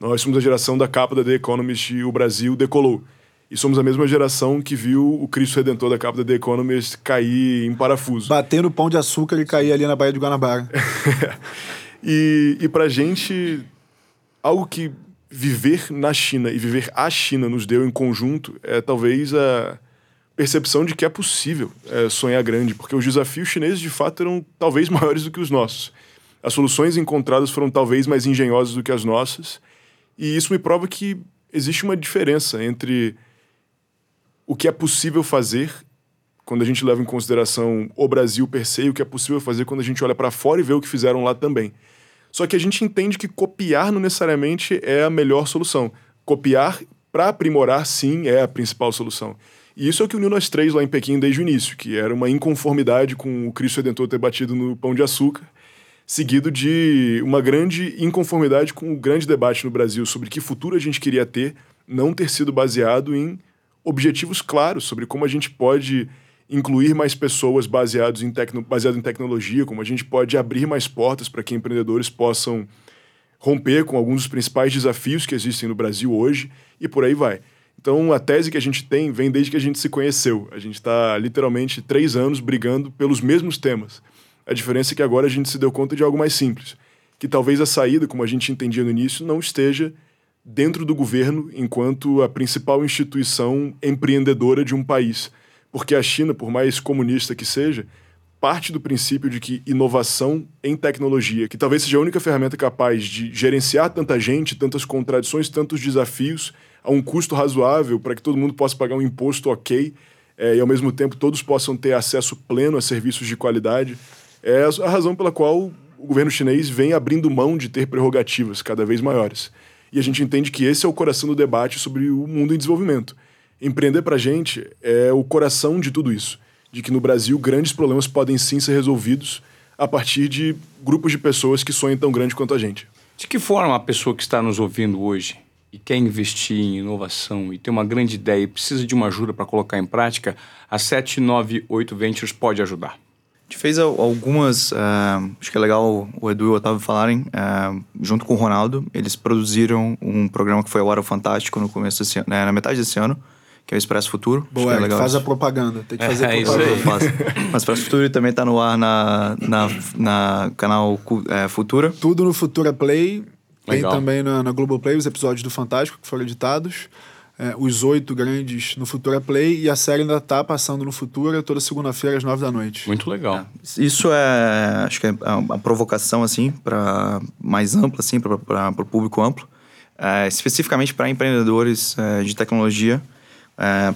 Nós somos a geração da capa da The Economist e o Brasil decolou. E somos a mesma geração que viu o Cristo Redentor da capa da The Economist cair em parafuso. Bater no pão de açúcar e cair ali na Baía de Guanabara. e, e pra gente, algo que viver na China e viver a China nos deu em conjunto é talvez a percepção de que é possível é, sonhar grande, porque os desafios chineses de fato eram talvez maiores do que os nossos. As soluções encontradas foram talvez mais engenhosas do que as nossas, e isso me prova que existe uma diferença entre o que é possível fazer quando a gente leva em consideração o Brasil per se e o que é possível fazer quando a gente olha para fora e vê o que fizeram lá também. Só que a gente entende que copiar não necessariamente é a melhor solução. Copiar para aprimorar, sim, é a principal solução. E isso é o que uniu nós três lá em Pequim desde o início, que era uma inconformidade com o Cristo Redentor ter batido no pão de açúcar, seguido de uma grande inconformidade com o grande debate no Brasil sobre que futuro a gente queria ter, não ter sido baseado em objetivos claros sobre como a gente pode incluir mais pessoas baseados em tecno, baseado em tecnologia, como a gente pode abrir mais portas para que empreendedores possam romper com alguns dos principais desafios que existem no Brasil hoje e por aí vai. Então, a tese que a gente tem vem desde que a gente se conheceu. A gente está literalmente três anos brigando pelos mesmos temas. A diferença é que agora a gente se deu conta de algo mais simples, que talvez a saída, como a gente entendia no início, não esteja dentro do governo enquanto a principal instituição empreendedora de um país. Porque a China, por mais comunista que seja, parte do princípio de que inovação em tecnologia, que talvez seja a única ferramenta capaz de gerenciar tanta gente, tantas contradições, tantos desafios, a um custo razoável para que todo mundo possa pagar um imposto ok é, e, ao mesmo tempo, todos possam ter acesso pleno a serviços de qualidade. É a razão pela qual o governo chinês vem abrindo mão de ter prerrogativas cada vez maiores. E a gente entende que esse é o coração do debate sobre o mundo em desenvolvimento. Empreender para a gente é o coração de tudo isso. De que no Brasil grandes problemas podem sim ser resolvidos a partir de grupos de pessoas que sonham tão grande quanto a gente. De que forma a pessoa que está nos ouvindo hoje e quer investir em inovação e tem uma grande ideia e precisa de uma ajuda para colocar em prática, a 798 Ventures pode ajudar. A gente fez algumas, uh, acho que é legal o Edu e o Otávio falarem, uh, junto com o Ronaldo, eles produziram um programa que foi a Hora Fantástico no começo desse ano, né, na metade desse ano, que é o Expresso Futuro. Boa, é legal faz a propaganda, tem que fazer É, isso propaganda. aí. eu faço. Mas Expresso Futuro também está no ar na, na, na canal é, Futura. Tudo no Futura Play. Tem Legal. também na, na Globoplay os episódios do Fantástico que foram editados. É, os oito grandes no Futura Play. E a série ainda tá passando no Futura toda segunda-feira às nove da noite. Muito legal. Isso é, acho que é uma provocação assim para mais ampla assim para o público amplo, É, especificamente para empreendedores é, de tecnologia. É,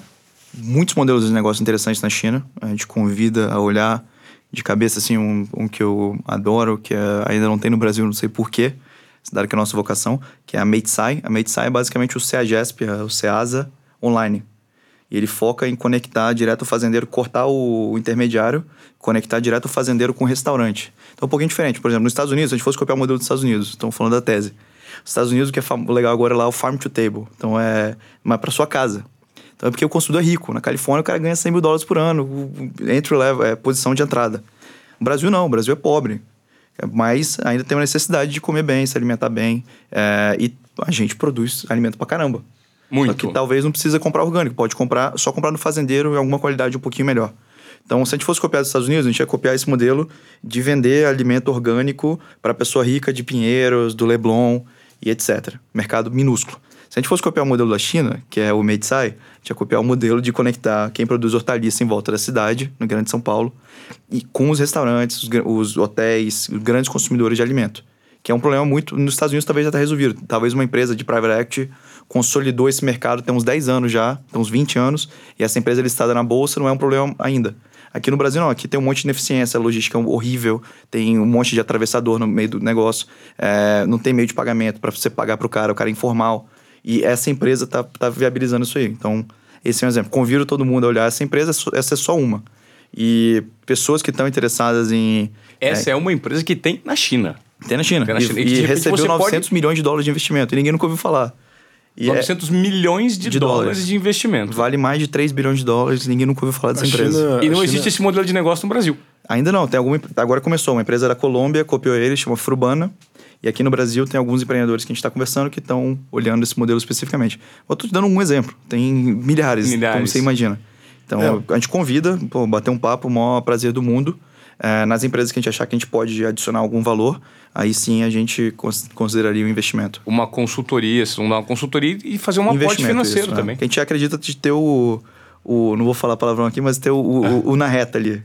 muitos modelos de negócio interessantes na China. A gente convida a olhar de cabeça assim um, um que eu adoro, que é- ainda não tem no Brasil, não sei porquê, dado que é a nossa vocação, que é a Matesai. A Matesai é basicamente o CEAGESP, é o CEASA online. E ele foca em conectar direto o fazendeiro, cortar o, intermediário, conectar direto o fazendeiro com o restaurante. Então, é um pouquinho diferente. Por exemplo, nos Estados Unidos, se a gente fosse copiar o modelo dos Estados Unidos, estamos falando da tese. Os Estados Unidos, o que é legal agora lá é o farm to table. Então, é mais para sua casa. Então, é porque o consumidor é rico. Na Califórnia, o cara ganha 100 mil dólares por ano, entry level, é posição de entrada. No Brasil, não. O Brasil é pobre. Mas ainda tem uma necessidade de comer bem, se alimentar bem. é, e a gente produz alimento pra caramba. Muito. Só que talvez não precisa comprar orgânico, pode comprar só comprar no fazendeiro em alguma qualidade um pouquinho melhor. Então, se a gente fosse copiar dos Estados Unidos, a gente ia copiar esse modelo de vender alimento orgânico para pessoa rica de Pinheiros, do Leblon e etc. Mercado minúsculo. Se a gente fosse copiar o modelo da China, que é o Meitsai, a gente ia copiar o modelo de conectar quem produz hortaliça em volta da cidade, no Grande São Paulo, e com os restaurantes, os, os hotéis, os grandes consumidores de alimento. Que é um problema muito. Nos Estados Unidos talvez já está resolvido. Talvez uma empresa de private equity consolidou esse mercado tem uns 10 anos já, tem uns 20 anos, e essa empresa listada na bolsa não é um problema ainda. Aqui no Brasil não, aqui tem um monte de ineficiência, logística é horrível, tem um monte de atravessador no meio do negócio, é, não tem meio de pagamento para você pagar para o cara, o cara é informal. E essa empresa está tá viabilizando isso aí. Então, esse é um exemplo. Convido todo mundo a olhar essa empresa, essa é só uma. E pessoas que estão interessadas em. Essa é, uma empresa que tem na China. Tem na China. Tem na China. E, E, e recebeu você 900 pode- milhões de dólares de investimento. E ninguém nunca ouviu falar. E é- 900 milhões de, de dólares, dólares. de investimento. vale mais de 3 bilhões de dólares. Ninguém nunca ouviu falar dessa A empresa. China- E não a existe China- esse modelo de negócio no Brasil. Ainda não. Tem alguma, agora começou. Uma empresa da Colômbia copiou ele, chama Frubana. E aqui no Brasil tem alguns empreendedores que a gente está conversando que estão olhando esse modelo especificamente. Eu estou te dando um exemplo. Tem milhares, Milhares. como você imagina. Então, É. a gente convida, pô, bater um papo, o maior prazer do mundo. É, nas empresas que a gente achar que a gente pode adicionar algum valor, aí sim a gente cons- consideraria o investimento. Uma consultoria, vocês vão dar uma consultoria e fazer um aporte investimento financeiro isso, né? também. Que a gente acredita de ter o, o. Não vou falar palavrão aqui, mas ter o, o, o na reta ali.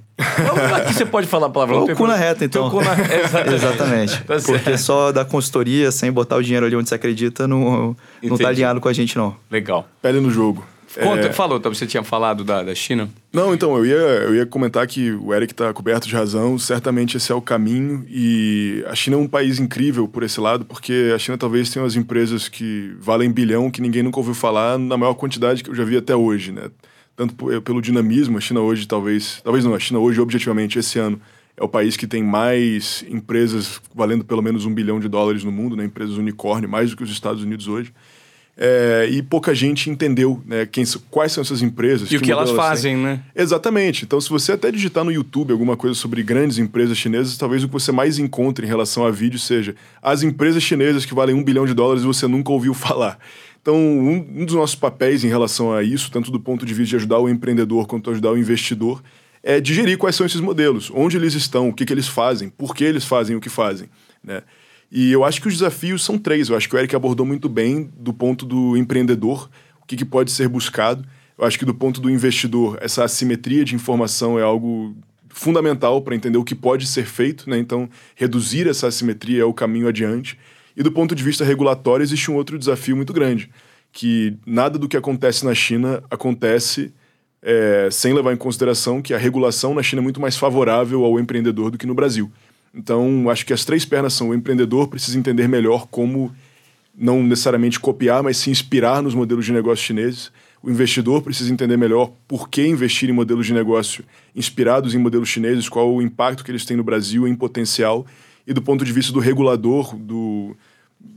Aqui você pode falar palavrão. O tem cu na reta, então. Cu na- Exatamente. Exatamente. Tá. Porque só dar consultoria sem botar o dinheiro ali onde você acredita não, não tá alinhado com a gente, não. Legal. Pele no jogo. Conta, É, Falou, você tinha falado da, da China? Não, então, eu ia, eu ia comentar que o Eric está coberto de razão, certamente esse é o caminho, e a China é um país incrível por esse lado, porque a China talvez tenha umas empresas que valem bilhão que ninguém nunca ouviu falar na maior quantidade que eu já vi até hoje, né? Tanto p- pelo dinamismo, a China hoje talvez, talvez não, a China hoje objetivamente esse ano é o país que tem mais empresas valendo pelo menos um bilhão de dólares no mundo, né? Empresas unicórnio, mais do que os Estados Unidos hoje. é, e pouca gente entendeu né, quem, quais são essas empresas. E o que elas fazem, têm. né? Exatamente. Então, se você até digitar no YouTube alguma coisa sobre grandes empresas chinesas, talvez o que você mais encontre em relação a vídeo seja as empresas chinesas que valem um bilhão de dólares e você nunca ouviu falar. Então, um, um dos nossos papéis em relação a isso, tanto do ponto de vista de ajudar o empreendedor quanto ajudar o investidor, é digerir quais são esses modelos, onde eles estão, o que, que eles fazem, por que eles fazem o que fazem. Né? E eu acho que os desafios são três. Eu acho que o Eric abordou muito bem do ponto do empreendedor, o que, que pode ser buscado. Eu acho que do ponto do investidor, essa assimetria de informação é algo fundamental para entender o que pode ser feito, né? Então, reduzir essa assimetria é o caminho adiante. E do ponto de vista regulatório, existe um outro desafio muito grande, que nada do que acontece na China acontece é, sem levar em consideração que a regulação na China é muito mais favorável ao empreendedor do que no Brasil. Então, acho que as três pernas são o empreendedor precisa entender melhor como não necessariamente copiar, mas se inspirar nos modelos de negócio chineses. O investidor precisa entender melhor por que investir em modelos de negócio inspirados em modelos chineses, qual o impacto que eles têm no Brasil em potencial. E do ponto de vista do regulador, do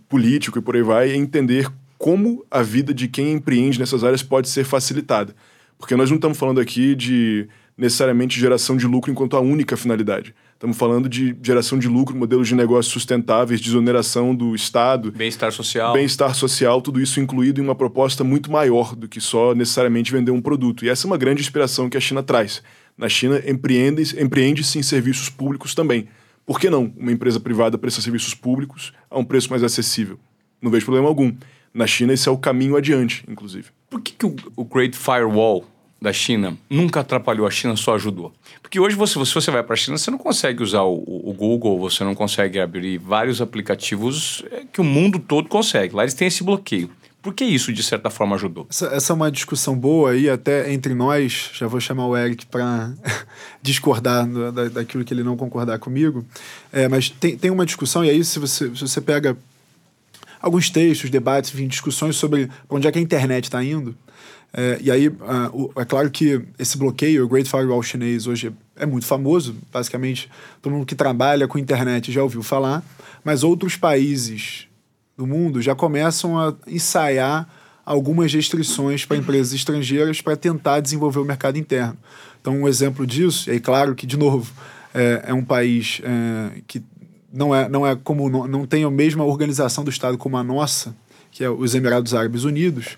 político e por aí vai, é entender como a vida de quem empreende nessas áreas pode ser facilitada. Porque nós não estamos falando aqui de necessariamente geração de lucro enquanto a única finalidade. Estamos falando de geração de lucro, modelos de negócios sustentáveis, desoneração do Estado. Bem-estar social. Bem-estar social, tudo isso incluído em uma proposta muito maior do que só necessariamente vender um produto. E essa é uma grande inspiração que a China traz. Na China, empreende-se empreende em serviços públicos também. Por que não uma empresa privada presta serviços públicos a um preço mais acessível? Não vejo problema algum. Na China, esse é o caminho adiante, inclusive. Por que, que o, o Great Firewall da China nunca atrapalhou a China, só ajudou. Porque hoje, você, se você vai para a China, você não consegue usar o, o, Google, você não consegue abrir vários aplicativos é, que o mundo todo consegue. Lá eles têm esse bloqueio. Por que isso, de certa forma, ajudou? Essa, essa é uma discussão boa aí, até entre nós. Já vou chamar o Eric para discordar da, daquilo que ele não concordar comigo. É, mas tem, tem uma discussão, e aí, se você, se você pega alguns textos, debates, enfim, discussões sobre onde é que a internet está indo, é, e aí, uh, o, é claro que esse bloqueio, o Great Firewall chinês, hoje é muito famoso. Basicamente, todo mundo que trabalha com internet já ouviu falar. Mas outros países do mundo já começam a ensaiar algumas restrições para empresas estrangeiras para tentar desenvolver o mercado interno. Então, um exemplo disso, e aí, claro que, de novo, é, é um país é, que não é, não é como não, não tem a mesma organização do Estado como a nossa, que é os Emirados Árabes Unidos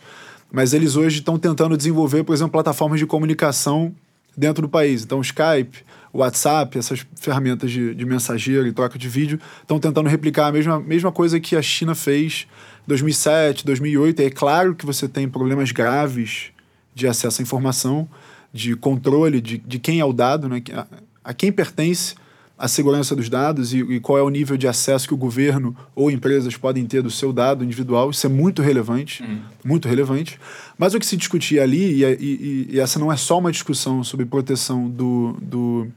mas eles hoje estão tentando desenvolver, por exemplo, plataformas de comunicação dentro do país. Então, o Skype, WhatsApp, essas ferramentas de, de mensageiro e troca de vídeo estão tentando replicar a mesma, mesma coisa que a China fez em 2007, 2008. E é claro que você tem problemas graves de acesso à informação, de controle de, de quem é o dado, né? a, a quem pertence a segurança dos dados e, e, qual é o nível de acesso que o governo ou empresas podem ter do seu dado individual. Isso é muito relevante, uhum. muito relevante. Mas o que se discutia ali, e, e, e, essa não é só uma discussão sobre proteção do, do,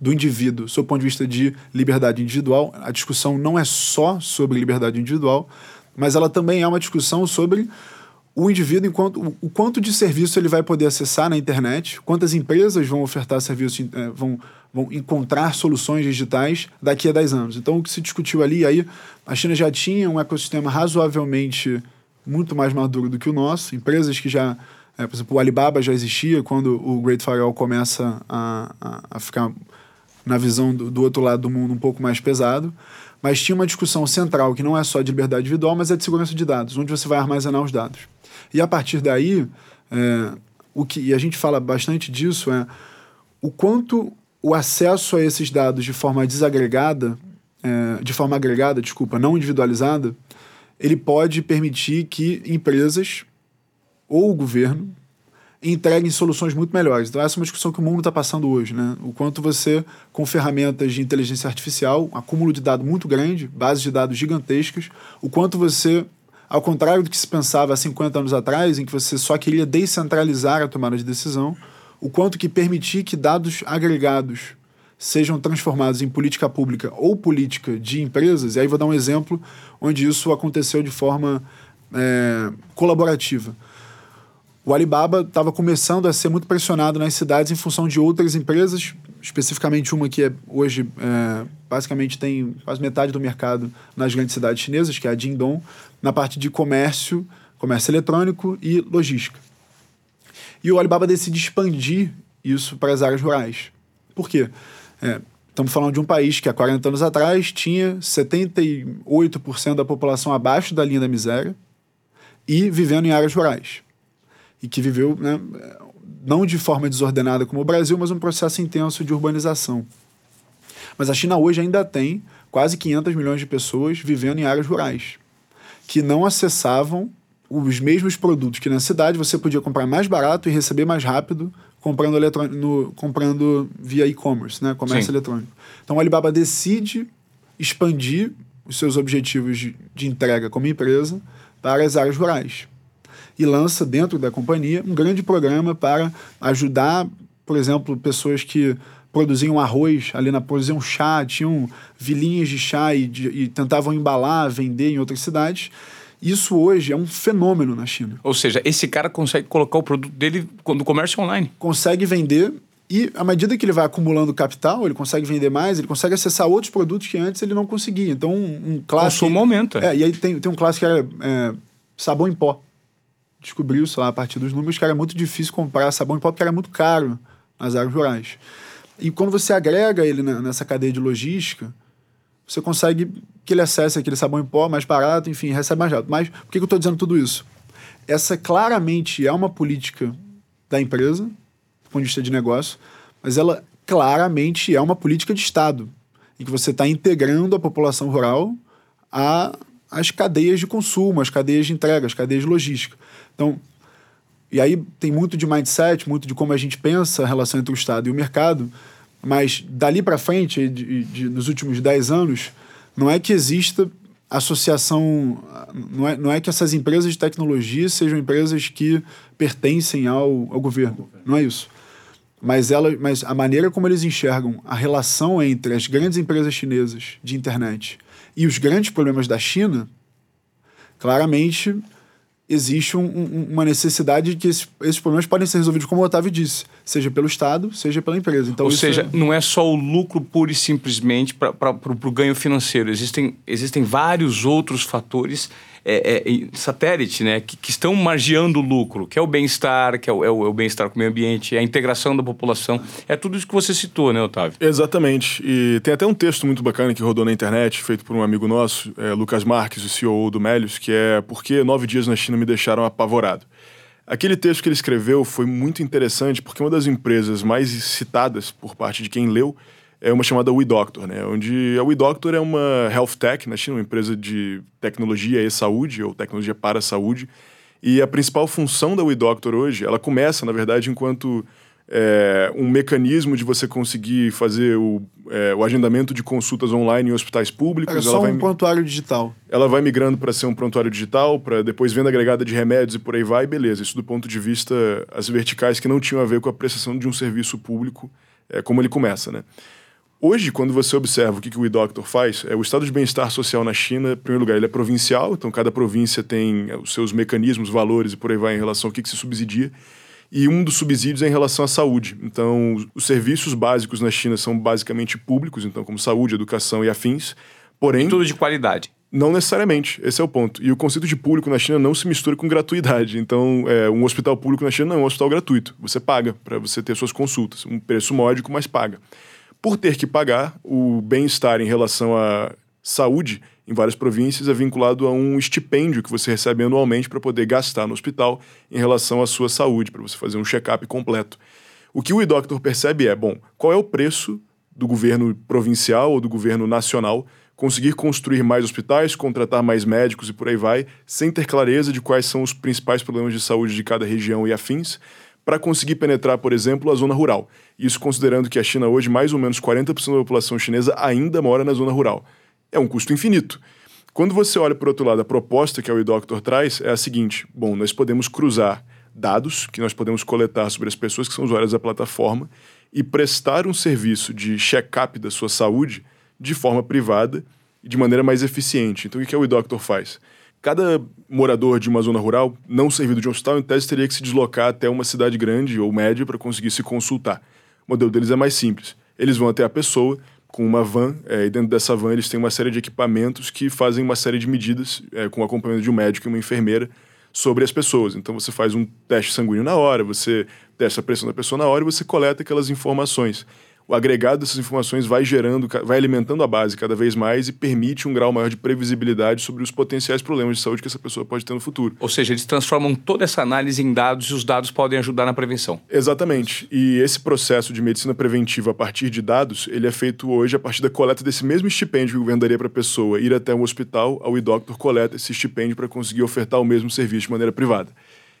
do indivíduo, sob o ponto de vista de liberdade individual, a discussão não é só sobre liberdade individual, mas ela também é uma discussão sobre o indivíduo enquanto o quanto de serviço ele vai poder acessar na internet, quantas empresas vão ofertar serviços, é, vão, vão encontrar soluções digitais daqui a 10 anos. Então, o que se discutiu ali, aí a China já tinha um ecossistema razoavelmente muito mais maduro do que o nosso, empresas que já, é, por exemplo, o Alibaba já existia quando o Great Firewall começa a, a, a ficar na visão do, do outro lado do mundo um pouco mais pesado, mas tinha uma discussão central que não é só de liberdade individual, mas é de segurança de dados, onde você vai armazenar os dados. E a partir daí, é, o que e a gente fala bastante disso é o quanto o acesso a esses dados de forma desagregada, é, de forma agregada, desculpa, não individualizada, ele pode permitir que empresas ou o governo entreguem soluções muito melhores. Então, essa é uma discussão que o mundo está passando hoje. Né? O quanto você, com ferramentas de inteligência artificial, um acúmulo de dados muito grande, bases de dados gigantescas, o quanto você ao contrário do que se pensava há 50 anos atrás, em que você só queria descentralizar a tomada de decisão, o quanto que permitir que dados agregados sejam transformados em política pública ou política de empresas, e aí vou dar um exemplo onde isso aconteceu de forma é, colaborativa. O Alibaba estava começando a ser muito pressionado nas cidades em função de outras empresas especificamente uma que é, hoje é, basicamente tem quase metade do mercado nas grandes cidades chinesas, que é a Jingdong, na parte de comércio, comércio eletrônico e logística. E o Alibaba decide expandir isso para as áreas rurais. Por quê? É, estamos falando de um país que há 40 anos atrás tinha 78% da população abaixo da linha da miséria e vivendo em áreas rurais. E que viveu né, não de forma desordenada como o Brasil, mas um processo intenso de urbanização. Mas a China hoje ainda tem quase 500 milhões de pessoas vivendo em áreas rurais, que não acessavam os mesmos produtos que na cidade você podia comprar mais barato e receber mais rápido comprando, no, comprando via e-commerce, né? comércio Sim. eletrônico. Então o Alibaba decide expandir os seus objetivos de, de entrega como empresa para as áreas rurais e lança dentro da companhia um grande programa para ajudar, por exemplo, pessoas que produziam arroz ali na produziam chá, tinham vilinhas de chá e, de, e tentavam embalar, vender em outras cidades. Isso hoje é um fenômeno na China. Ou seja, esse cara consegue colocar o produto dele no comércio online. Consegue vender e à medida que ele vai acumulando capital, ele consegue vender mais, ele consegue acessar outros produtos que antes ele não conseguia. Então, um, um clássico. O consumo aumenta. É, e aí tem, tem um clássico que era é, sabão em pó descobriu-se lá a partir dos números que era muito difícil comprar sabão em pó porque era muito caro nas áreas rurais. E quando você agrega ele nessa cadeia de logística, você consegue que ele acesse aquele sabão em pó mais barato, enfim, recebe mais rápido. Mas por que eu estou dizendo tudo isso? Essa claramente é uma política da empresa, do ponto de vista de negócio, mas ela claramente é uma política de Estado, em que você está integrando a população rural a as cadeias de consumo, as cadeias de entrega, as cadeias de logística. Então, e aí tem muito de mindset, muito de como a gente pensa a relação entre o Estado e o mercado, mas dali para frente, de, de, nos últimos 10 anos, não é que exista associação, não é, não é que essas empresas de tecnologia sejam empresas que pertencem ao, ao governo, não é isso. Mas, ela, mas a maneira como eles enxergam a relação entre as grandes empresas chinesas de internet e os grandes problemas da China, claramente existe um, um, uma necessidade de que esses, esses, problemas podem ser resolvidos, como o Otávio disse, seja pelo Estado, seja pela empresa. Então, Ou seja, é... não é só o lucro pura e simplesmente para o ganho financeiro. Existem, existem vários outros fatores é, é, satélite, né, que, que, estão margeando o lucro, que é o bem-estar, que é o, é o, é bem-estar com o meio ambiente, é a integração da população. É tudo isso que você citou, né, Otávio? Exatamente. E tem até um texto muito bacana que rodou na internet, feito por um amigo nosso, é, Lucas Marques, o CEO do Melius, que é Por que nove dias na China me deixaram apavorado. Aquele texto que ele escreveu foi muito interessante porque uma das empresas mais citadas por parte de quem leu é uma chamada WeDoctor, né? Onde a WeDoctor é uma health tech na China, uma empresa de tecnologia e saúde, ou tecnologia para a saúde. E a principal função da WeDoctor hoje, ela começa, na verdade, enquanto é, um mecanismo de você conseguir fazer o, é, o agendamento de consultas online em hospitais públicos. É só ela vai, um prontuário digital. Ela vai migrando para ser um prontuário digital, para depois venda agregada de remédios e por aí vai, beleza. Isso do ponto de vista, as verticais que não tinham a ver com a prestação de um serviço público, é, como ele começa, né? Hoje, quando você observa o que, que o e-doctor faz, é o estado de bem-estar social na China, em primeiro lugar, ele é provincial, então cada província tem é, os seus mecanismos, valores e por aí vai em relação ao que, que se subsidia. E um dos subsídios é em relação à saúde. Então, os serviços básicos na China são basicamente públicos, então como saúde, educação e afins. Porém, tudo de qualidade. Não necessariamente, esse é o ponto. E o conceito de público na China não se mistura com gratuidade. Então, é, um hospital público na China não é um hospital gratuito. Você paga para você ter suas consultas. Um preço módico, mas paga por ter que pagar, o bem-estar em relação à saúde em várias províncias é vinculado a um estipêndio que você recebe anualmente para poder gastar no hospital em relação à sua saúde, para você fazer um check-up completo. O que o e-doctor percebe é, bom, qual é o preço do governo provincial ou do governo nacional conseguir construir mais hospitais, contratar mais médicos e por aí vai, sem ter clareza de quais são os principais problemas de saúde de cada região e afins, para conseguir penetrar, por exemplo, a zona rural. Isso considerando que a China hoje, mais ou menos 40% da população chinesa ainda mora na zona rural. É um custo infinito. Quando você olha, por outro lado, a proposta que a WeDoctor traz é a seguinte: bom, nós podemos cruzar dados que nós podemos coletar sobre as pessoas que são usuárias da plataforma e prestar um serviço de check-up da sua saúde de forma privada e de maneira mais eficiente. Então, o que a WeDoctor faz? Cada morador de uma zona rural, não servido de um hospital, em tese teria que se deslocar até uma cidade grande ou média para conseguir se consultar. O modelo deles é mais simples. Eles vão até a pessoa com uma van, é, e dentro dessa van eles têm uma série de equipamentos que fazem uma série de medidas, é, com o acompanhamento de um médico e uma enfermeira, sobre as pessoas. Então você faz um teste sanguíneo na hora, você testa a pressão da pessoa na hora e você coleta aquelas informações o agregado dessas informações vai gerando, vai alimentando a base cada vez mais e permite um grau maior de previsibilidade sobre os potenciais problemas de saúde que essa pessoa pode ter no futuro. Ou seja, eles transformam toda essa análise em dados e os dados podem ajudar na prevenção. Exatamente. E esse processo de medicina preventiva a partir de dados, ele é feito hoje a partir da coleta desse mesmo estipêndio que o governo daria para a pessoa ir até um hospital, a WeDoctor coleta esse estipêndio para conseguir ofertar o mesmo serviço de maneira privada.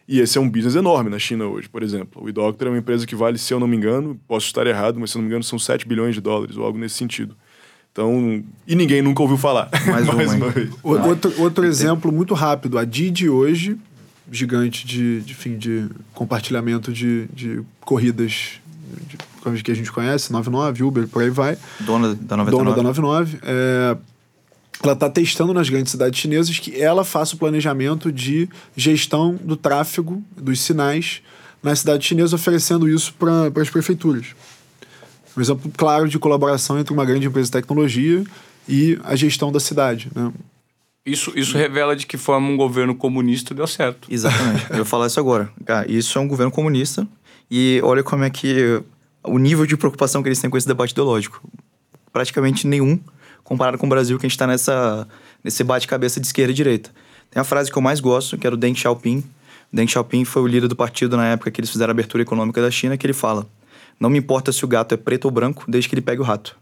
E esse é um business enorme na China hoje, por exemplo. O eDoctor é uma empresa que vale, se eu não me engano, posso estar errado, mas se eu não me engano, são 7 bilhões de dólares ou algo nesse sentido. Então, e ninguém nunca ouviu falar. Mais, Mais uma, vez. Outro, outro exemplo muito rápido. A Didi hoje, gigante de, de, fim, de compartilhamento de, de corridas de, que a gente conhece, 99, Uber, por aí vai. Dona da 99. Dona da 99. É, ela está testando nas grandes cidades chinesas que ela faça o planejamento de gestão do tráfego, dos sinais na cidade chinesa, oferecendo isso para as prefeituras. Um exemplo claro de colaboração entre uma grande empresa de tecnologia e a gestão da cidade. Né? Isso, isso revela de que forma um governo comunista deu certo. Exatamente. Eu vou falar isso agora. Cara, isso é um governo comunista e olha como é que o nível de preocupação que eles têm com esse debate ideológico. Praticamente nenhum comparado com o Brasil, que a gente está nessa, nesse bate-cabeça de esquerda e direita. Tem a frase que eu mais gosto, que era o Deng Xiaoping. O Deng Xiaoping foi o líder do partido na época que eles fizeram a abertura econômica da China, que ele fala: Não me importa se o gato é preto ou branco, desde que ele pegue o rato.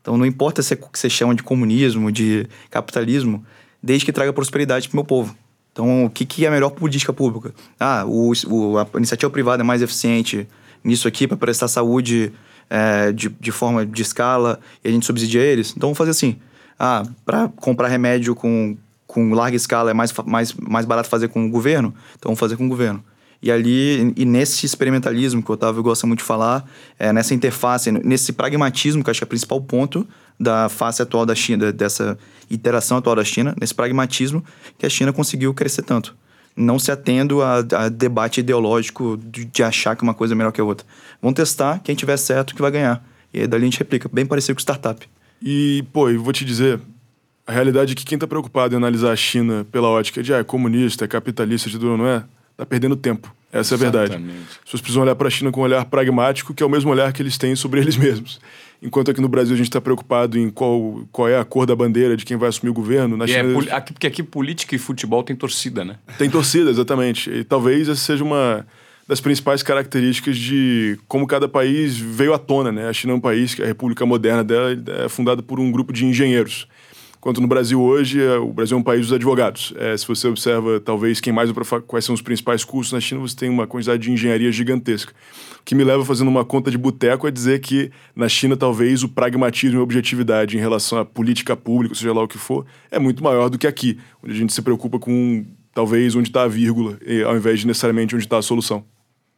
Então não importa se é o que você chama de comunismo, de capitalismo, desde que traga prosperidade para o meu povo. Então, o que, que é a melhor política pública? Ah, o, o, a iniciativa privada é mais eficiente nisso aqui para prestar saúde é, de, de forma de escala e a gente subsidia eles. Então vamos fazer assim. Ah, para comprar remédio com, com larga escala é mais, mais, mais barato fazer com o governo? Então vamos fazer com o governo. E ali, e nesse experimentalismo que o Otávio gosta muito de falar, é, nessa interface, nesse pragmatismo, que acho que é o principal ponto da face atual da China, dessa iteração atual da China, nesse pragmatismo que a China conseguiu crescer tanto não se atendo a, a debate ideológico de, de, achar que uma coisa é melhor que a outra. Vão testar, quem tiver certo que vai ganhar. E aí dali a gente replica, bem parecido com startup. E, pô, eu vou te dizer, a realidade é que quem está preocupado em analisar a China pela ótica de ah, é comunista, é capitalista, de duro não é, tá perdendo tempo. Essa Exatamente. é a verdade. As pessoas precisam olhar para a China com um olhar pragmático, que é o mesmo olhar que eles têm sobre eles mesmos. Enquanto aqui no Brasil a gente está preocupado em qual, qual é a cor da bandeira de quem vai assumir o governo. Na China, é, aqui, porque aqui política e futebol tem torcida, né? Tem torcida, exatamente. E talvez essa seja uma das principais características de como cada país veio à tona, né? A China é um país que a república moderna dela é fundada por um grupo de engenheiros. Enquanto no Brasil hoje, é, o Brasil é um país dos advogados. É, se você observa, talvez, quem mais quais são os principais cursos na China, você tem uma quantidade de engenharia gigantesca que me leva fazendo uma conta de boteco a dizer que na China talvez o pragmatismo e a objetividade em relação à política pública, seja lá o que for, é muito maior do que aqui, onde a gente se preocupa com talvez onde está a vírgula, ao invés de necessariamente onde está a solução.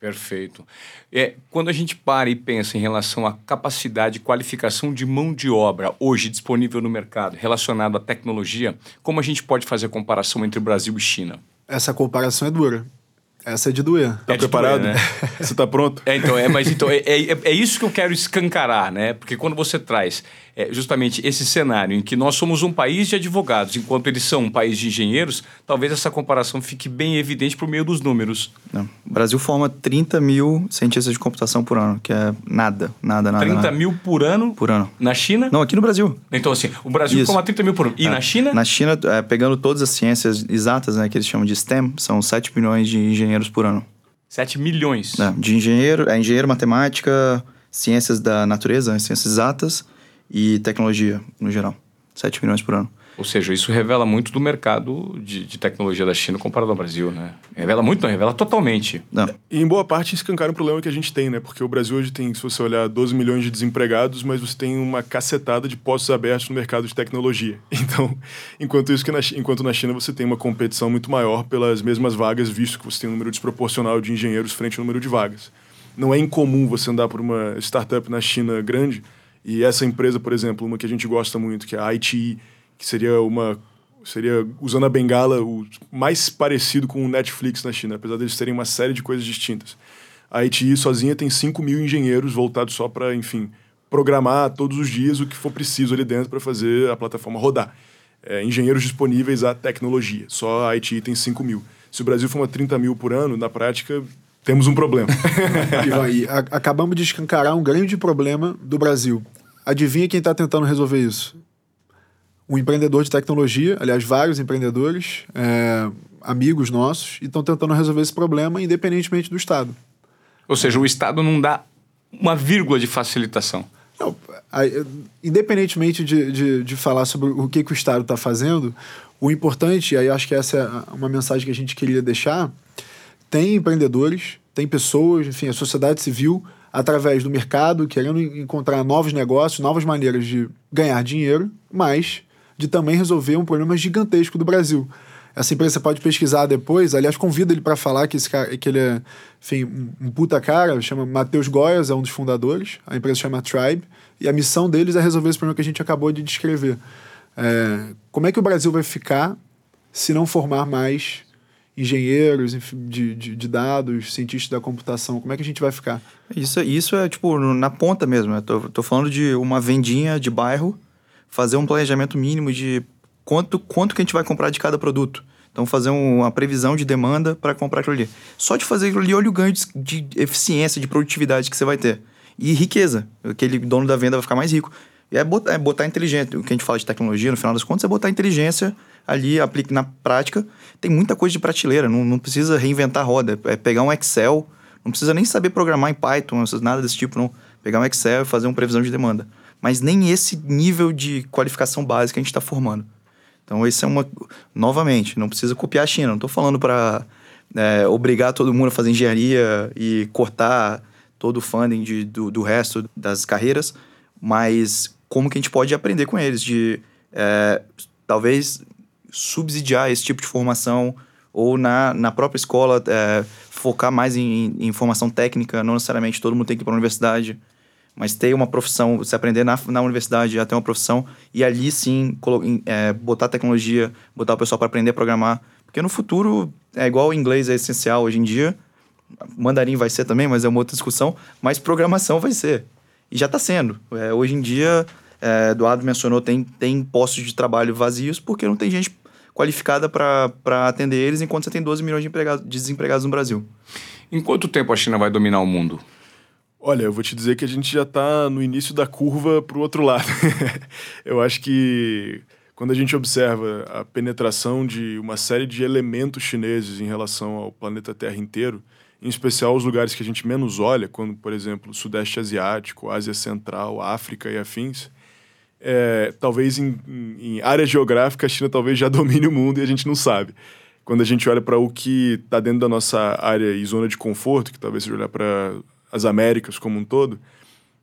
Perfeito. É, quando a gente para e pensa em relação à capacidade e qualificação de mão de obra hoje disponível no mercado relacionado à tecnologia, como a gente pode fazer a comparação entre Brasil e China? Essa comparação é dura. Essa é de doer. Tá é preparado? Doer, né? você tá pronto? É, então, é, mas então, é, é, é, isso que eu quero escancarar, né? Porque quando você traz é, justamente esse cenário em que nós somos um país de advogados, enquanto eles são um país de engenheiros, talvez essa comparação fique bem evidente por meio dos números. Não. O Brasil forma 30 mil cientistas de computação por ano, que é nada, nada, nada. 30 nada. mil por ano? Por ano. Na China? Não, aqui no Brasil. Então, assim, o Brasil Isso. forma 30 mil por ano. E é. na China? Na China, é, pegando todas as ciências exatas, né, que eles chamam de STEM, são 7 milhões de engenheiros por ano. 7 milhões? É, de engenheiro, é engenheiro, matemática, ciências da natureza, ciências exatas e tecnologia no geral. 7 milhões por ano. Ou seja, isso revela muito do mercado de, de, tecnologia da China comparado ao Brasil, né? Revela muito, não, revela totalmente. Não. E em boa parte escancar um problema que a gente tem, né? Porque o Brasil hoje tem, se você olhar, 12 milhões de desempregados, mas você tem uma cacetada de postos abertos no mercado de tecnologia. Então, enquanto isso que na, enquanto na China você tem uma competição muito maior pelas mesmas vagas, visto que você tem um número desproporcional de engenheiros frente ao número de vagas. Não é incomum você andar por uma startup na China grande e essa empresa, por exemplo, uma que a gente gosta muito, que é a ITE, que seria uma seria usando a bengala o mais parecido com o Netflix na China, apesar deles terem uma série de coisas distintas. A ITE sozinha tem 5 mil engenheiros voltados só para, enfim, programar todos os dias o que for preciso ali dentro para fazer a plataforma rodar. É, engenheiros disponíveis à tecnologia. Só a IT tem 5 mil. Se o Brasil for uma 30 mil por ano, na prática, temos um problema. e, a, acabamos de escancarar um grande problema do Brasil. Adivinha quem está tentando resolver isso? Um empreendedor de tecnologia, aliás, vários empreendedores, é, amigos nossos, e estão tentando resolver esse problema independentemente do Estado. Ou seja, o Estado não dá uma vírgula de facilitação. Não, independentemente de, de, de, falar sobre o que, que o Estado está fazendo, o importante, e aí acho que essa é uma mensagem que a gente queria deixar, tem empreendedores, tem pessoas, enfim, a sociedade civil, através do mercado, querendo encontrar novos negócios, novas maneiras de ganhar dinheiro, mas de também resolver um problema gigantesco do Brasil. Essa empresa pode pesquisar depois. Aliás, convido ele para falar que, esse cara, que ele é enfim, um puta cara, chama Matheus Goias, é um dos fundadores. A empresa chama Tribe. E a missão deles é resolver esse problema que a gente acabou de descrever. É, como é que o Brasil vai ficar se não formar mais engenheiros de, de, de, dados, cientistas da computação? Como é que a gente vai ficar? Isso, isso é tipo na ponta mesmo. Eu tô, tô falando de uma vendinha de bairro, fazer um planejamento mínimo de quanto, quanto que a gente vai comprar de cada produto. Então, fazer um, uma previsão de demanda para comprar aquilo ali. Só de fazer aquilo ali, olha o ganho de, de, eficiência, de produtividade que você vai ter. E riqueza. Aquele dono da venda vai ficar mais rico. E é botar, é botar inteligência. O que a gente fala de tecnologia, no final das contas, é botar inteligência ali, aplique na prática. Tem muita coisa de prateleira, não, não precisa reinventar a roda. É pegar um Excel, não precisa nem saber programar em Python, nada desse tipo, não. Pegar um Excel e fazer uma previsão de demanda. Mas nem esse nível de qualificação básica a gente está formando. Então, isso é uma. Novamente, não precisa copiar a China. Não estou falando para é, obrigar todo mundo a fazer engenharia e cortar todo o funding de, do, do resto das carreiras, mas como que a gente pode aprender com eles, de é, talvez subsidiar esse tipo de formação ou na, na própria escola é, focar mais em, em, formação técnica, não necessariamente todo mundo tem que ir para a universidade mas ter uma profissão, você aprender na, na universidade a ter uma profissão e ali sim é, botar tecnologia, botar o pessoal para aprender a programar. Porque no futuro, é igual o inglês é essencial hoje em dia, mandarim vai ser também, mas é uma outra discussão, mas programação vai ser. E já está sendo. É, hoje em dia, é, Eduardo mencionou, tem, tem postos de trabalho vazios porque não tem gente qualificada para atender eles, enquanto você tem 12 milhões de, de desempregados no Brasil. Em quanto tempo a China vai dominar o mundo? Olha, eu vou te dizer que a gente já está no início da curva para o outro lado. eu acho que quando a gente observa a penetração de uma série de elementos chineses em relação ao planeta Terra inteiro, em especial os lugares que a gente menos olha, como, por exemplo, Sudeste Asiático, Ásia Central, África e afins, é, talvez em, em área geográfica a China talvez já domine o mundo e a gente não sabe. Quando a gente olha para o que está dentro da nossa área e zona de conforto, que talvez seja olhar para as Américas como um todo,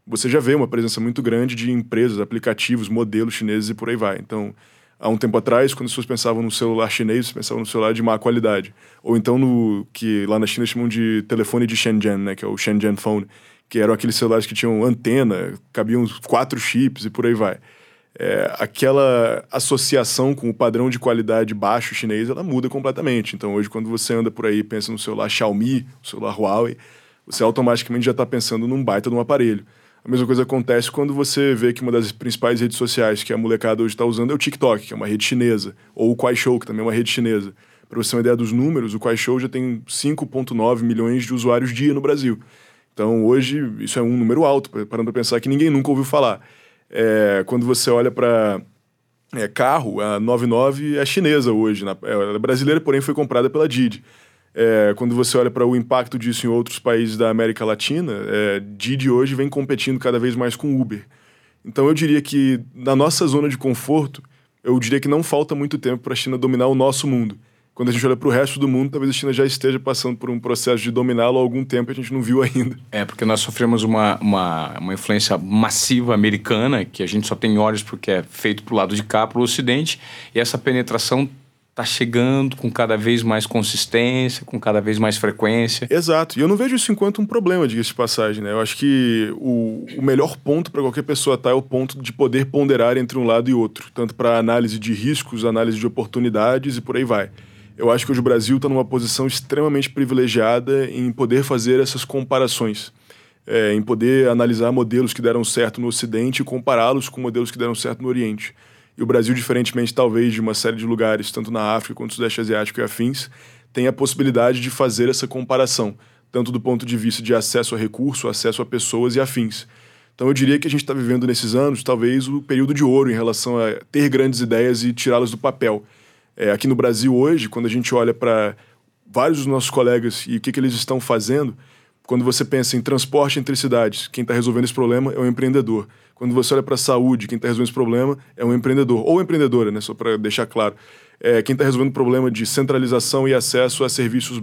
você já vê uma presença muito grande de empresas, aplicativos, modelos chineses e por aí vai. Então, há um tempo atrás, quando as pessoas pensavam no celular chinês, pensavam no celular de má qualidade. Ou então no que lá na China chamam de telefone de Shenzhen, né, que é o Shenzhen Phone, que eram aqueles celulares que tinham antena, cabiam quatro chips e por aí vai. É, aquela associação com o padrão de qualidade baixo chinês, ela muda completamente. Então, hoje, quando você anda por aí e pensa no celular Xiaomi, celular Huawei, você automaticamente já está pensando num baita de um aparelho. A mesma coisa acontece quando você vê que uma das principais redes sociais que a molecada hoje está usando é o TikTok, que é uma rede chinesa, ou o Kuaishou, que também é uma rede chinesa. Para você ter uma ideia dos números, o Kuaishou já tem 5,9 milhões de usuários dia no Brasil. Então, hoje, isso é um número alto, parando para pensar que ninguém nunca ouviu falar. É, quando você olha para é, carro, a 99 é chinesa hoje, na, é brasileira, porém foi comprada pela Didi. É, quando você olha para o impacto disso em outros países da América Latina, é, Didi hoje vem competindo cada vez mais com Uber. Então eu diria que na nossa zona de conforto, eu diria que não falta muito tempo para a China dominar o nosso mundo. Quando a gente olha para o resto do mundo, talvez a China já esteja passando por um processo de dominá-lo há algum tempo e a gente não viu ainda. É, porque nós sofremos uma, uma, uma influência massiva americana, que a gente só tem olhos porque é feito para o lado de cá, para o Ocidente, e essa penetração está chegando com cada vez mais consistência, com cada vez mais frequência. Exato. E eu não vejo isso enquanto um problema, diga-se de passagem. Né? Eu acho que o, o melhor ponto para qualquer pessoa estar tá é o ponto de poder ponderar entre um lado e outro, tanto para análise de riscos, análise de oportunidades e por aí vai. Eu acho que hoje o Brasil está numa posição extremamente privilegiada em poder fazer essas comparações. é, em poder analisar modelos que deram certo no Ocidente e compará-los com modelos que deram certo no Oriente. E o Brasil, diferentemente talvez de uma série de lugares, tanto na África quanto no Sudeste Asiático e afins, tem a possibilidade de fazer essa comparação, tanto do ponto de vista de acesso a recurso, acesso a pessoas e afins. Então eu diria que a gente está vivendo nesses anos talvez o período de ouro em relação a ter grandes ideias e tirá-las do papel. É, aqui no Brasil hoje, quando a gente olha para vários dos nossos colegas e o que, que eles estão fazendo, quando você pensa em transporte entre cidades, quem está resolvendo esse problema é o empreendedor. Quando você olha para a saúde, quem está resolvendo esse problema é um empreendedor ou empreendedora, né? Só para deixar claro. É, quem está resolvendo o problema de centralização e acesso a serviços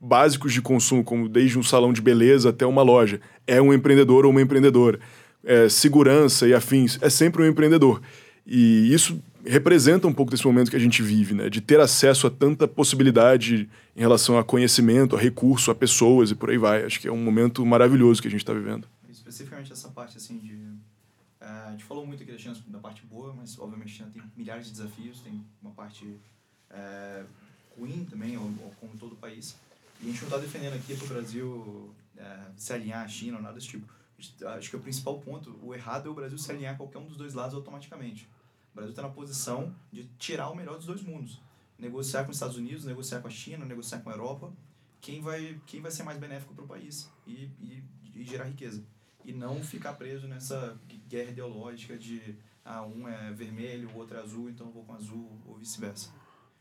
básicos de consumo, como desde um salão de beleza até uma loja, é um empreendedor ou uma empreendedora. É, segurança e afins, é sempre um empreendedor. E isso representa um pouco desse momento que a gente vive, né? De ter acesso a tanta possibilidade em relação a conhecimento, a recurso, a pessoas e por aí vai. Acho que é um momento maravilhoso que a gente está vivendo. Especificamente essa parte assim de uh, a gente falou muito aqui da China da parte boa, mas obviamente a China tem milhares de desafios, tem uma parte uh, ruim também, ou, ou como todo país. E a gente não está defendendo aqui para o Brasil uh, se alinhar à China ou nada desse tipo. Acho que o principal ponto, o errado é o Brasil se alinhar a qualquer um dos dois lados automaticamente. O Brasil está na posição de tirar o melhor dos dois mundos. Negociar com os Estados Unidos, negociar com a China, negociar com a Europa. Quem vai, quem vai ser mais benéfico para o país e, e, e gerar riqueza. E não ficar preso nessa guerra ideológica de ah, um é vermelho, o outro é azul, então eu vou com azul, ou vice-versa.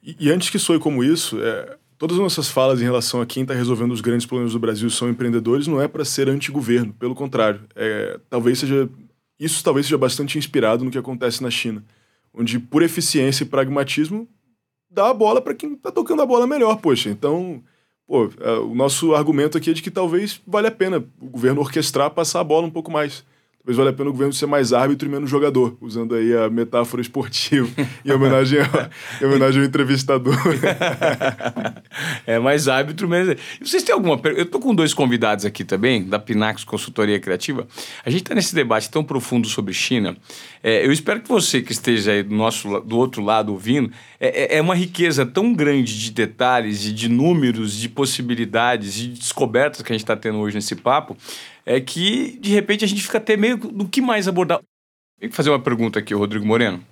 E, e, antes que soe como isso, é, todas as nossas falas em relação a quem está resolvendo os grandes problemas do Brasil são empreendedores não é para ser anti-governo, pelo contrário. É, talvez seja isso talvez seja bastante inspirado no que acontece na China, onde por eficiência e pragmatismo dá a bola para quem está tocando a bola melhor, poxa. Então, pô, é, o nosso argumento aqui é de que talvez valha a pena o governo orquestrar passar a bola um pouco mais. Talvez valha a pena o governo ser mais árbitro e menos jogador, usando aí a metáfora esportiva, em homenagem ao, em homenagem ao entrevistador. é mais árbitro mesmo. E vocês têm alguma pergunta? Eu estou com dois convidados aqui também, da Pinax Consultoria Criativa. A gente está nesse debate tão profundo sobre China. É, eu espero que você que esteja aí do, nosso, do outro lado ouvindo, é, é, é uma riqueza tão grande de detalhes e de números, de possibilidades e de descobertas que a gente está tendo hoje nesse papo, é que de repente a gente fica até meio do que mais abordar. Tem que fazer uma pergunta aqui, Rodrigo Moreno.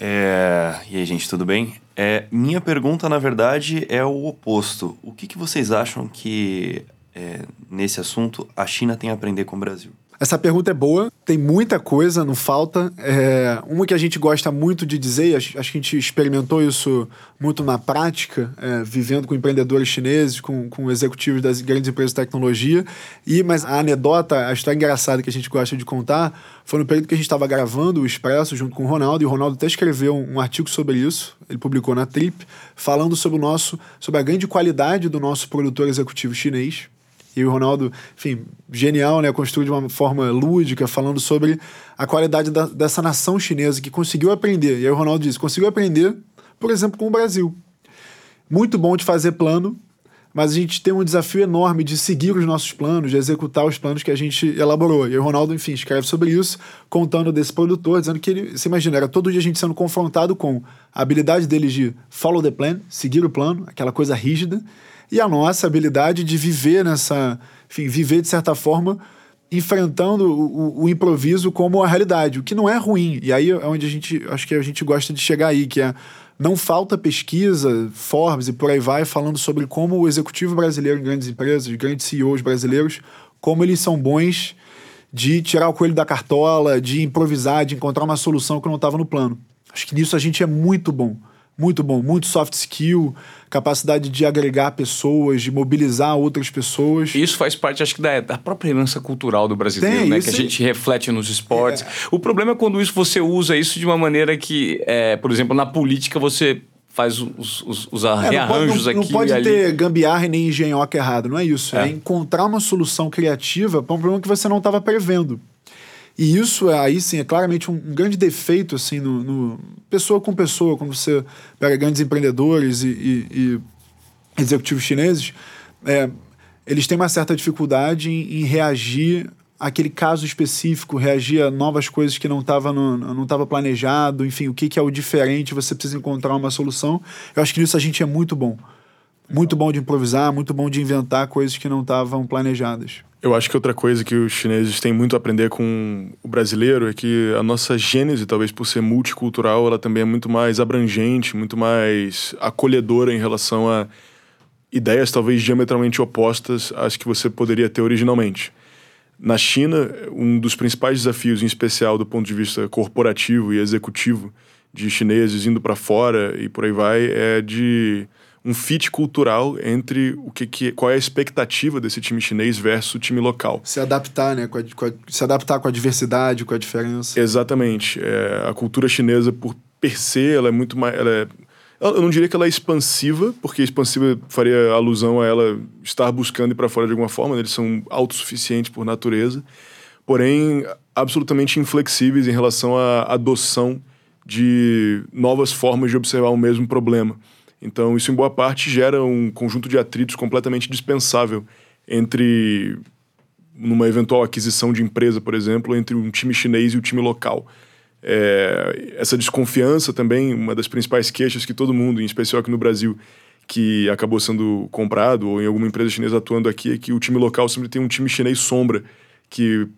É... E aí, gente, tudo bem? É, minha pergunta, na verdade, é o oposto. O que, que vocês acham que, é, nesse assunto, a China tem a aprender com o Brasil? Essa pergunta é boa, tem muita coisa, não falta. É, uma que a gente gosta muito de dizer, acho, acho que a gente experimentou isso muito na prática, é, vivendo com empreendedores chineses, com, com executivos das grandes empresas de tecnologia. E, mas a anedota, a história engraçada que a gente gosta de contar, foi no período que a gente estava gravando o Expresso junto com o Ronaldo, e o Ronaldo até escreveu um, um artigo sobre isso, ele publicou na Trip, falando sobre o nosso, sobre a grande qualidade do nosso produtor executivo chinês e o Ronaldo, enfim, genial, né? Construiu de uma forma lúdica, falando sobre a qualidade da, dessa nação chinesa que conseguiu aprender. E aí o Ronaldo disse: conseguiu aprender, por exemplo, com o Brasil. Muito bom de fazer plano, mas a gente tem um desafio enorme de seguir os nossos planos, de executar os planos que a gente elaborou. E o Ronaldo, enfim, escreve sobre isso, contando desse produtor, dizendo que ele, você imagina, era todo dia a gente sendo confrontado com a habilidade dele de follow the plan, seguir o plano, aquela coisa rígida, e a nossa habilidade de viver nessa, enfim, viver de certa forma enfrentando o, o, improviso como a realidade, o que não é ruim. E aí é onde a gente, acho que a gente gosta de chegar aí, que é não falta pesquisa, Forbes e por aí vai, falando sobre como o executivo brasileiro em grandes empresas, grandes CEOs brasileiros, como eles são bons de tirar o coelho da cartola, de improvisar, de encontrar uma solução que não estava no plano. Acho que nisso a gente é muito bom. Muito bom, muito soft skill, capacidade de agregar pessoas, de mobilizar outras pessoas. Isso faz parte, acho que, da, da própria herança cultural do brasileiro, Tem, né? Que a gente reflete nos esportes. É. O problema é quando isso você usa isso de uma maneira que, é, por exemplo, na política você faz os, os, os é, rearranjos não, não, aqui. Não pode ter gambiarra nem engenhoca errado, não é isso. É, é encontrar uma solução criativa para um problema que você não estava prevendo. E isso é, aí sim é claramente um, um grande defeito assim no, no, pessoa com pessoa, quando você pega grandes empreendedores e, e, e executivos chineses, é, eles têm uma certa dificuldade em, em, reagir àquele caso específico, reagir a novas coisas que não estava não estava planejado, enfim, o que, que é o diferente, você precisa encontrar uma solução. Eu acho que nisso a gente é muito bom. muito bom de improvisar, muito bom de inventar coisas que não estavam planejadas. Eu acho que outra coisa que os chineses têm muito a aprender com o brasileiro é que a nossa gênese, talvez por ser multicultural, ela também é muito mais abrangente, muito mais acolhedora em relação a ideias talvez diametralmente opostas às que você poderia ter originalmente. Na China, um dos principais desafios, em especial do ponto de vista corporativo e executivo de chineses indo para fora e por aí vai, é de um fit cultural entre o que, que qual é a expectativa desse time chinês versus o time local. Se adaptar, né? Com a, com a, se adaptar com a diversidade, com a diferença. Exatamente. É, a cultura chinesa, por per se, ela é muito mais. Ela é, eu não diria que ela é expansiva, porque expansiva faria alusão a ela estar buscando ir para fora de alguma forma, né? eles são autossuficientes por natureza, porém absolutamente inflexíveis em relação à adoção de novas formas de observar o mesmo problema. Então, isso em boa parte gera um conjunto de atritos completamente dispensável entre numa eventual aquisição de empresa, por exemplo, entre um time chinês e o time local. É, essa desconfiança também, uma das principais queixas que todo mundo, em especial aqui no Brasil, que acabou sendo comprado ou em alguma empresa chinesa atuando aqui, é que o time local sempre tem um time chinês sombra que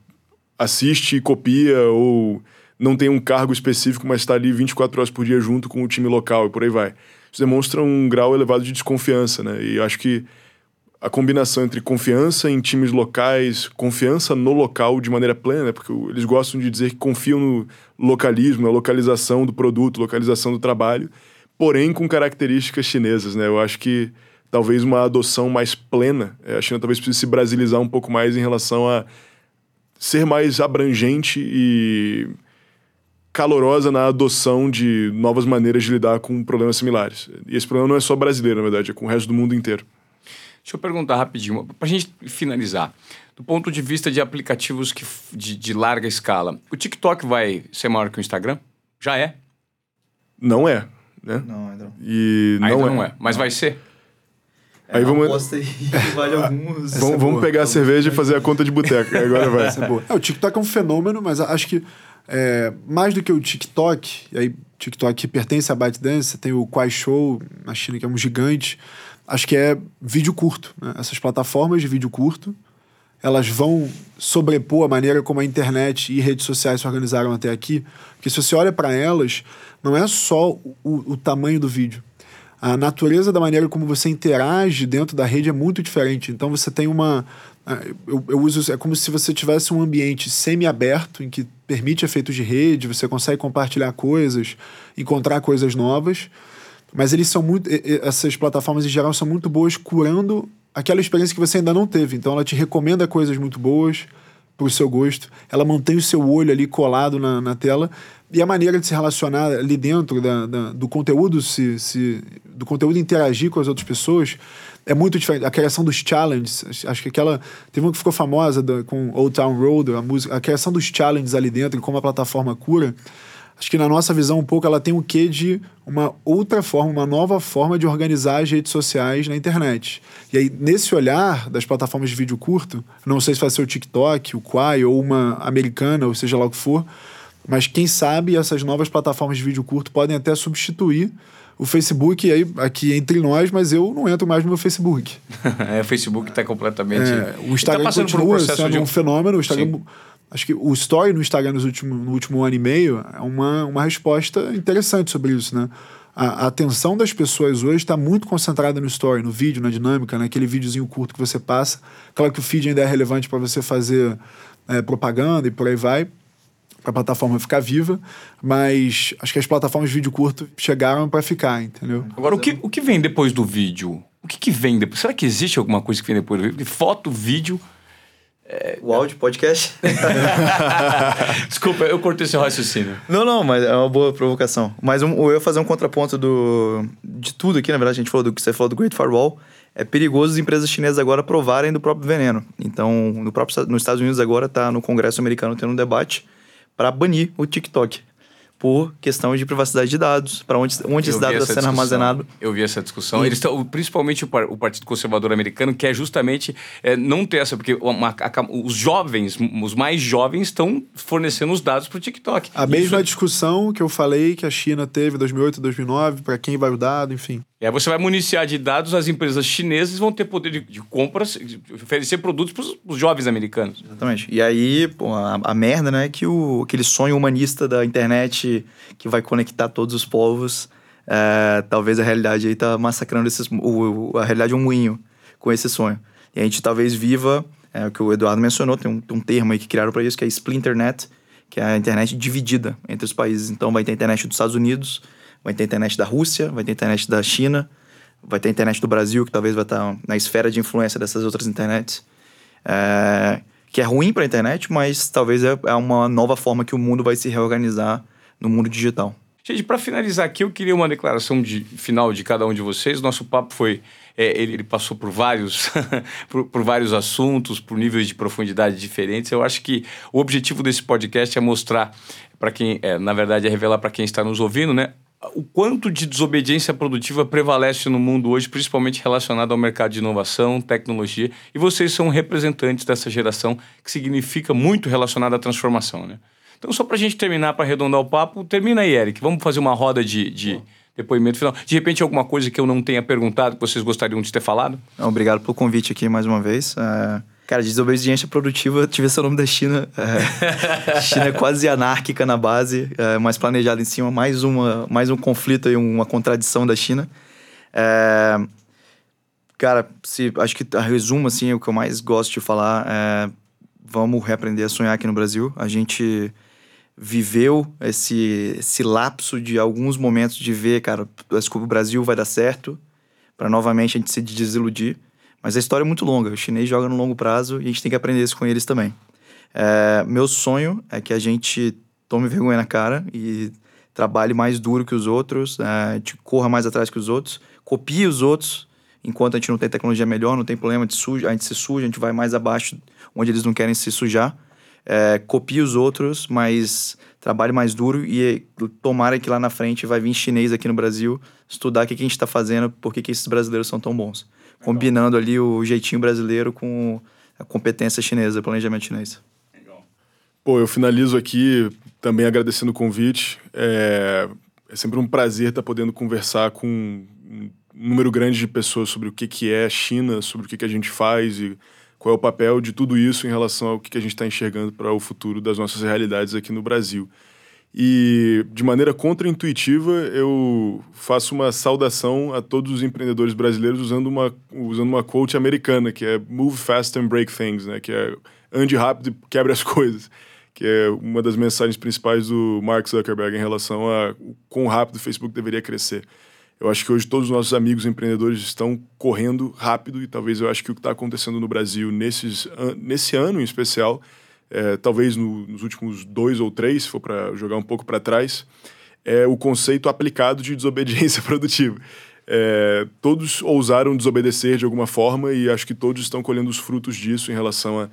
assiste e copia ou não tem um cargo específico, mas está ali 24 horas por dia junto com o time local e por aí vai. Isso demonstra um grau elevado de desconfiança, né? E acho que a combinação entre confiança em times locais, confiança no local de maneira plena, né? porque eles gostam de dizer que confiam no localismo, na localização do produto, localização do trabalho, porém com características chinesas, né? Eu acho que talvez uma adoção mais plena, é, a China talvez precise se brasilizar um pouco mais em relação a ser mais abrangente e calorosa na adoção de novas maneiras de lidar com problemas similares. E esse problema não é só brasileiro, na verdade, é com o resto do mundo inteiro. Deixa eu perguntar rapidinho, para a gente finalizar. Do ponto de vista de aplicativos que, de, de, larga escala, o TikTok vai ser maior que o Instagram? Já é? Não é, né? Não, ainda não. E ainda não, não é. é. Mas vai ser? É Aí vamos- aposta aí vale alguns. Vamos, é vamos pegar a cerveja e fazer a conta de boteco. Agora vai. É boa. É, o TikTok é um fenômeno, mas acho que é, mais do que o TikTok, e aí TikTok pertence à ByteDance, tem o Kuaishou na China, que é um gigante, acho que é vídeo curto. né? Essas plataformas de vídeo curto, elas vão sobrepor a maneira como a internet e redes sociais se organizaram até aqui, porque se você olha para elas, não é só o, o tamanho do vídeo. A natureza da maneira como você interage dentro da rede é muito diferente. Então você tem uma. ah, Eu, eu uso. É como se você tivesse um ambiente semi-aberto em que permite efeitos de rede, você consegue compartilhar coisas, encontrar coisas novas. Mas eles são muito. Essas plataformas em geral são muito boas curando aquela experiência que você ainda não teve. Então ela te recomenda coisas muito boas para o seu gosto. Ela mantém o seu olho ali colado na, na tela. E a maneira de se relacionar ali dentro da, da- do conteúdo, se, se, do conteúdo interagir com as outras pessoas, é muito diferente. A criação dos challenges, acho- que aquela. Teve uma que ficou famosa da- com Old Town Road, a música, a criação dos challenges ali dentro como a plataforma cura. Acho que na nossa visão um pouco ela tem o quê de uma outra forma, uma nova forma de organizar as redes sociais na internet. E aí, nesse olhar das plataformas de vídeo curto, não sei se vai ser o TikTok, o Quai ou uma americana, ou seja lá o que for, mas quem sabe essas novas plataformas de vídeo curto podem até substituir o Facebook, aí aqui entre nós, mas eu não entro mais no meu Facebook. é, o Facebook está completamente. É, o Ele Instagram tá um continua sendo de um fenômeno. O Instagram, Sim. acho que o story no Instagram nos últimos, no último ano e meio é uma, uma resposta interessante sobre isso, né? A, a atenção das pessoas hoje está muito concentrada no story, no vídeo, na dinâmica, naquele videozinho curto que você passa. Claro que o feed ainda é relevante para você fazer é, propaganda e por aí vai, para a plataforma ficar viva, mas acho que as plataformas de vídeo curto chegaram para ficar, entendeu? Agora, o que, o que vem depois do vídeo? O que, que vem depois? Será que existe alguma coisa que vem depois do vídeo? Foto, vídeo. O áudio, podcast. Desculpa, eu cortei seu raciocínio. Não, não, mas é uma boa provocação. Mas um, eu ia fazer um contraponto do, de tudo aqui, na verdade, a gente falou do que você falou do Great Firewall. É perigoso as empresas chinesas agora provarem do próprio veneno. Então, no próprio, nos Estados Unidos agora está no Congresso americano tendo um debate para banir o TikTok por questão de privacidade de dados, para onde, onde esse dado está sendo discussão. armazenado. Eu vi essa discussão. E- Eles estão, principalmente o, par- o Partido Conservador Americano, quer justamente é, não ter essa, porque uma- a- os jovens, os mais jovens, estão fornecendo os dados para o TikTok. A Isso- mesma discussão que eu falei que a China teve em 2008, 2009, para quem vai o dado, enfim. E aí você vai municiar de dados as empresas chinesas vão ter poder de, de compra, de oferecer produtos para os jovens americanos. Exatamente. E aí, pô, a, a, merda, né, é que o, aquele sonho humanista da internet que vai conectar todos os povos, é, talvez a realidade aí tá massacrando esses, o, a realidade é um moinho com esse sonho. E a gente talvez viva, é, o que o Eduardo mencionou, tem um, tem um termo aí que criaram para isso, que é Splinternet, que é a internet dividida entre os países. Então vai ter a internet dos Estados Unidos, vai ter internet da Rússia, vai ter internet da China, vai ter internet do Brasil, que talvez vai estar na esfera de influência dessas outras internets. É, que é ruim para a internet, mas talvez é, é uma nova forma que o mundo vai se reorganizar no mundo digital. Gente, para finalizar aqui, eu queria uma declaração de final de cada um de vocês. Nosso papo foi. É, ele, ele, passou por vários, por, por, vários assuntos, por níveis de profundidade diferentes. Eu acho que o objetivo desse podcast é mostrar para quem, é, na verdade, é revelar para quem está nos ouvindo, né, o quanto de desobediência produtiva prevalece no mundo hoje, principalmente relacionado ao mercado de inovação, tecnologia, e vocês são representantes dessa geração que significa muito relacionada à transformação, né? Então, só para a gente terminar, para arredondar o papo, termina aí, Eric. Vamos fazer uma roda de, de depoimento final. De repente, alguma coisa que eu não tenha perguntado que vocês gostariam de ter falado? Obrigado pelo convite aqui mais uma vez. É... Cara, desobediência produtiva, tive esse nome da China. É, China é quase anárquica na base, é, mais planejada em cima, mais, uma, mais um conflito e uma contradição da China. É, cara, se, acho que a resumo, assim, o que eu mais gosto de falar é vamos reaprender a sonhar aqui no Brasil. A gente viveu esse, esse lapso de alguns momentos de ver, cara, o Brasil vai dar certo, para novamente a gente se desiludir. Mas a história é muito longa. O chinês joga no longo prazo e a gente tem que aprender isso com eles também. É, meu sonho é que a gente tome vergonha na cara e trabalhe mais duro que os outros, é, corra mais atrás que os outros, copie os outros. Enquanto a gente não tem tecnologia melhor, não tem problema de suja, a gente se suja, a gente vai mais abaixo onde eles não querem se sujar. É, copie os outros, mas trabalhe mais duro e tomara que lá na frente vai vir chinês aqui no Brasil estudar o que, a gente está fazendo, por que esses brasileiros são tão bons combinando ali o jeitinho brasileiro com a competência chinesa, planejamento chinês. Pô, eu finalizo aqui também agradecendo o convite. É, é sempre um prazer estar podendo conversar com um número grande de pessoas sobre o que, que é a China, sobre o que, que a gente faz e qual é o papel de tudo isso em relação ao que, que a gente está enxergando para o futuro das nossas realidades aqui no Brasil. E de maneira contraintuitiva, eu faço uma saudação a todos os empreendedores brasileiros usando uma, usando uma quote americana, que é Move fast and break things, né? que é ande rápido e quebre as coisas, que é uma das mensagens principais do Mark Zuckerberg em relação a quão rápido o Facebook deveria crescer. Eu acho que hoje todos os nossos amigos empreendedores estão correndo rápido e talvez eu acho que o que está acontecendo no Brasil nesses, nesse ano em especial é, talvez no, nos últimos dois ou três, se for para jogar um pouco para trás, é o conceito aplicado de desobediência produtiva. É, todos ousaram desobedecer de alguma forma e acho que todos estão colhendo os frutos disso em relação à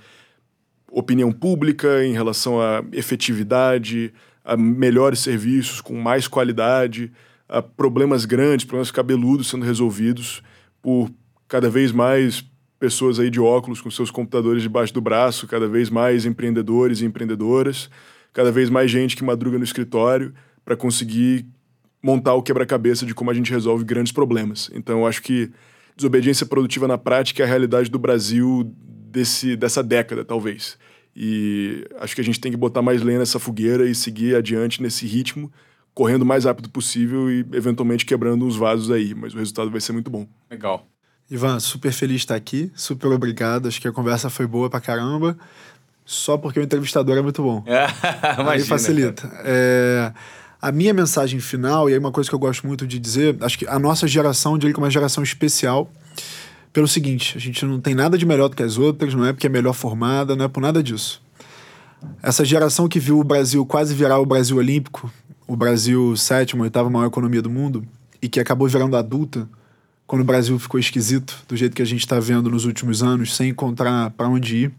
opinião pública, em relação à efetividade, a melhores serviços com mais qualidade, a problemas grandes, problemas cabeludos sendo resolvidos por cada vez mais pessoas aí de óculos com seus computadores debaixo do braço, cada vez mais empreendedores e empreendedoras, cada vez mais gente que madruga no escritório para conseguir montar o quebra-cabeça de como a gente resolve grandes problemas. Então, eu acho que desobediência produtiva na prática é a realidade do Brasil desse, dessa década, talvez. E acho que a gente tem que botar mais lenha nessa fogueira e seguir adiante nesse ritmo, correndo o mais rápido possível e eventualmente quebrando uns vasos aí, mas o resultado vai ser muito bom. Legal. Ivan, super feliz de estar aqui, super obrigado. Acho que a conversa foi boa pra caramba. Só porque o entrevistador é muito bom. É, aí facilita. É, a minha mensagem final, e aí uma coisa que eu gosto muito de dizer, acho que a nossa geração, eu diria que é uma geração especial, pelo seguinte: a gente não tem nada de melhor do que as outras, não é porque é melhor formada, não é por nada disso. Essa geração que viu o Brasil quase virar o Brasil olímpico, o Brasil sétimo, oitava maior economia do mundo, e que acabou virando adulta, quando o Brasil ficou esquisito, do jeito que a gente está vendo nos últimos anos, sem encontrar para onde ir.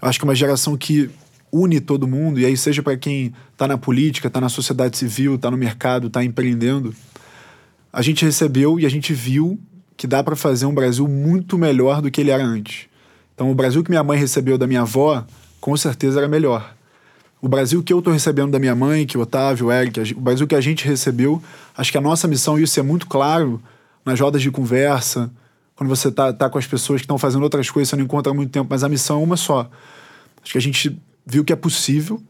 Eu acho que é uma geração que une todo mundo, e aí seja para quem está na política, está na sociedade civil, está no mercado, está empreendendo, a gente recebeu e a gente viu que dá para fazer um Brasil muito melhor do que ele era antes. Então, o Brasil que minha mãe recebeu da minha avó, com certeza era melhor. O Brasil que eu estou recebendo da minha mãe, que o Otávio, o Eric, o Brasil que a gente recebeu, acho que a nossa missão, e isso é muito claro, nas rodas de conversa, quando você tá, tá com as pessoas que estão fazendo outras coisas, você não encontra muito tempo, mas a missão é uma só. Acho que a gente viu que é possível,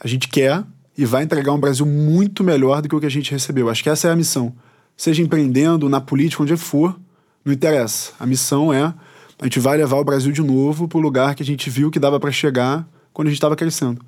a gente quer e vai entregar um Brasil muito melhor do que o que a gente recebeu. Acho que essa é a missão. Seja empreendendo, na política, onde for, não interessa. A missão é a gente vai levar o Brasil de novo para o lugar que a gente viu que dava para chegar quando a gente estava crescendo.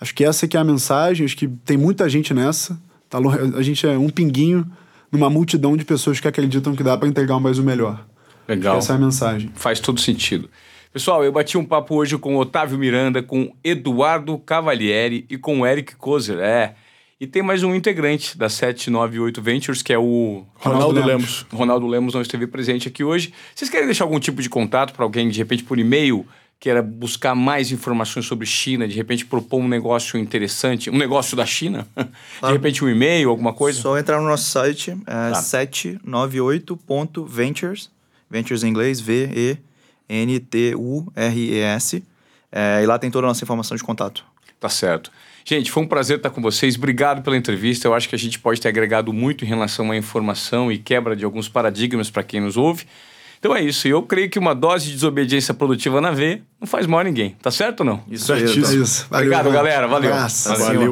Acho que essa que é a mensagem, acho que tem muita gente nessa. Tá, a gente é um pinguinho numa multidão de pessoas que acreditam que dá para entregar um Brasil melhor. Legal. Essa é a mensagem. Faz todo sentido. Pessoal, eu bati um papo hoje com o Otávio Miranda, com Eduardo Cavalieri e com o Eric Kozer. É. E tem mais um integrante da 798 Ventures, que é o Ronaldo, Ronaldo Lemos. Ronaldo Lemos não esteve presente aqui hoje. Vocês querem deixar algum tipo de contato para alguém, de repente, por e-mail, queira buscar mais informações sobre China, de repente propor um negócio interessante, um negócio da China? De repente um e-mail, alguma coisa? Só entrar no nosso site, é tá. 798.ventures, ventures em inglês, V-E-N-T-U-R-E-S, é, e lá tem toda a nossa informação de contato. Tá certo. Gente, foi um prazer estar com vocês. Obrigado pela entrevista. Eu acho que a gente pode ter agregado muito em relação à informação e quebra de alguns paradigmas para quem nos ouve. Então é isso. Eu creio que uma dose de desobediência produtiva na V não faz mal a ninguém. Tá certo ou não? Isso, é isso. Valeu, Obrigado, galera. Valeu. Valeu.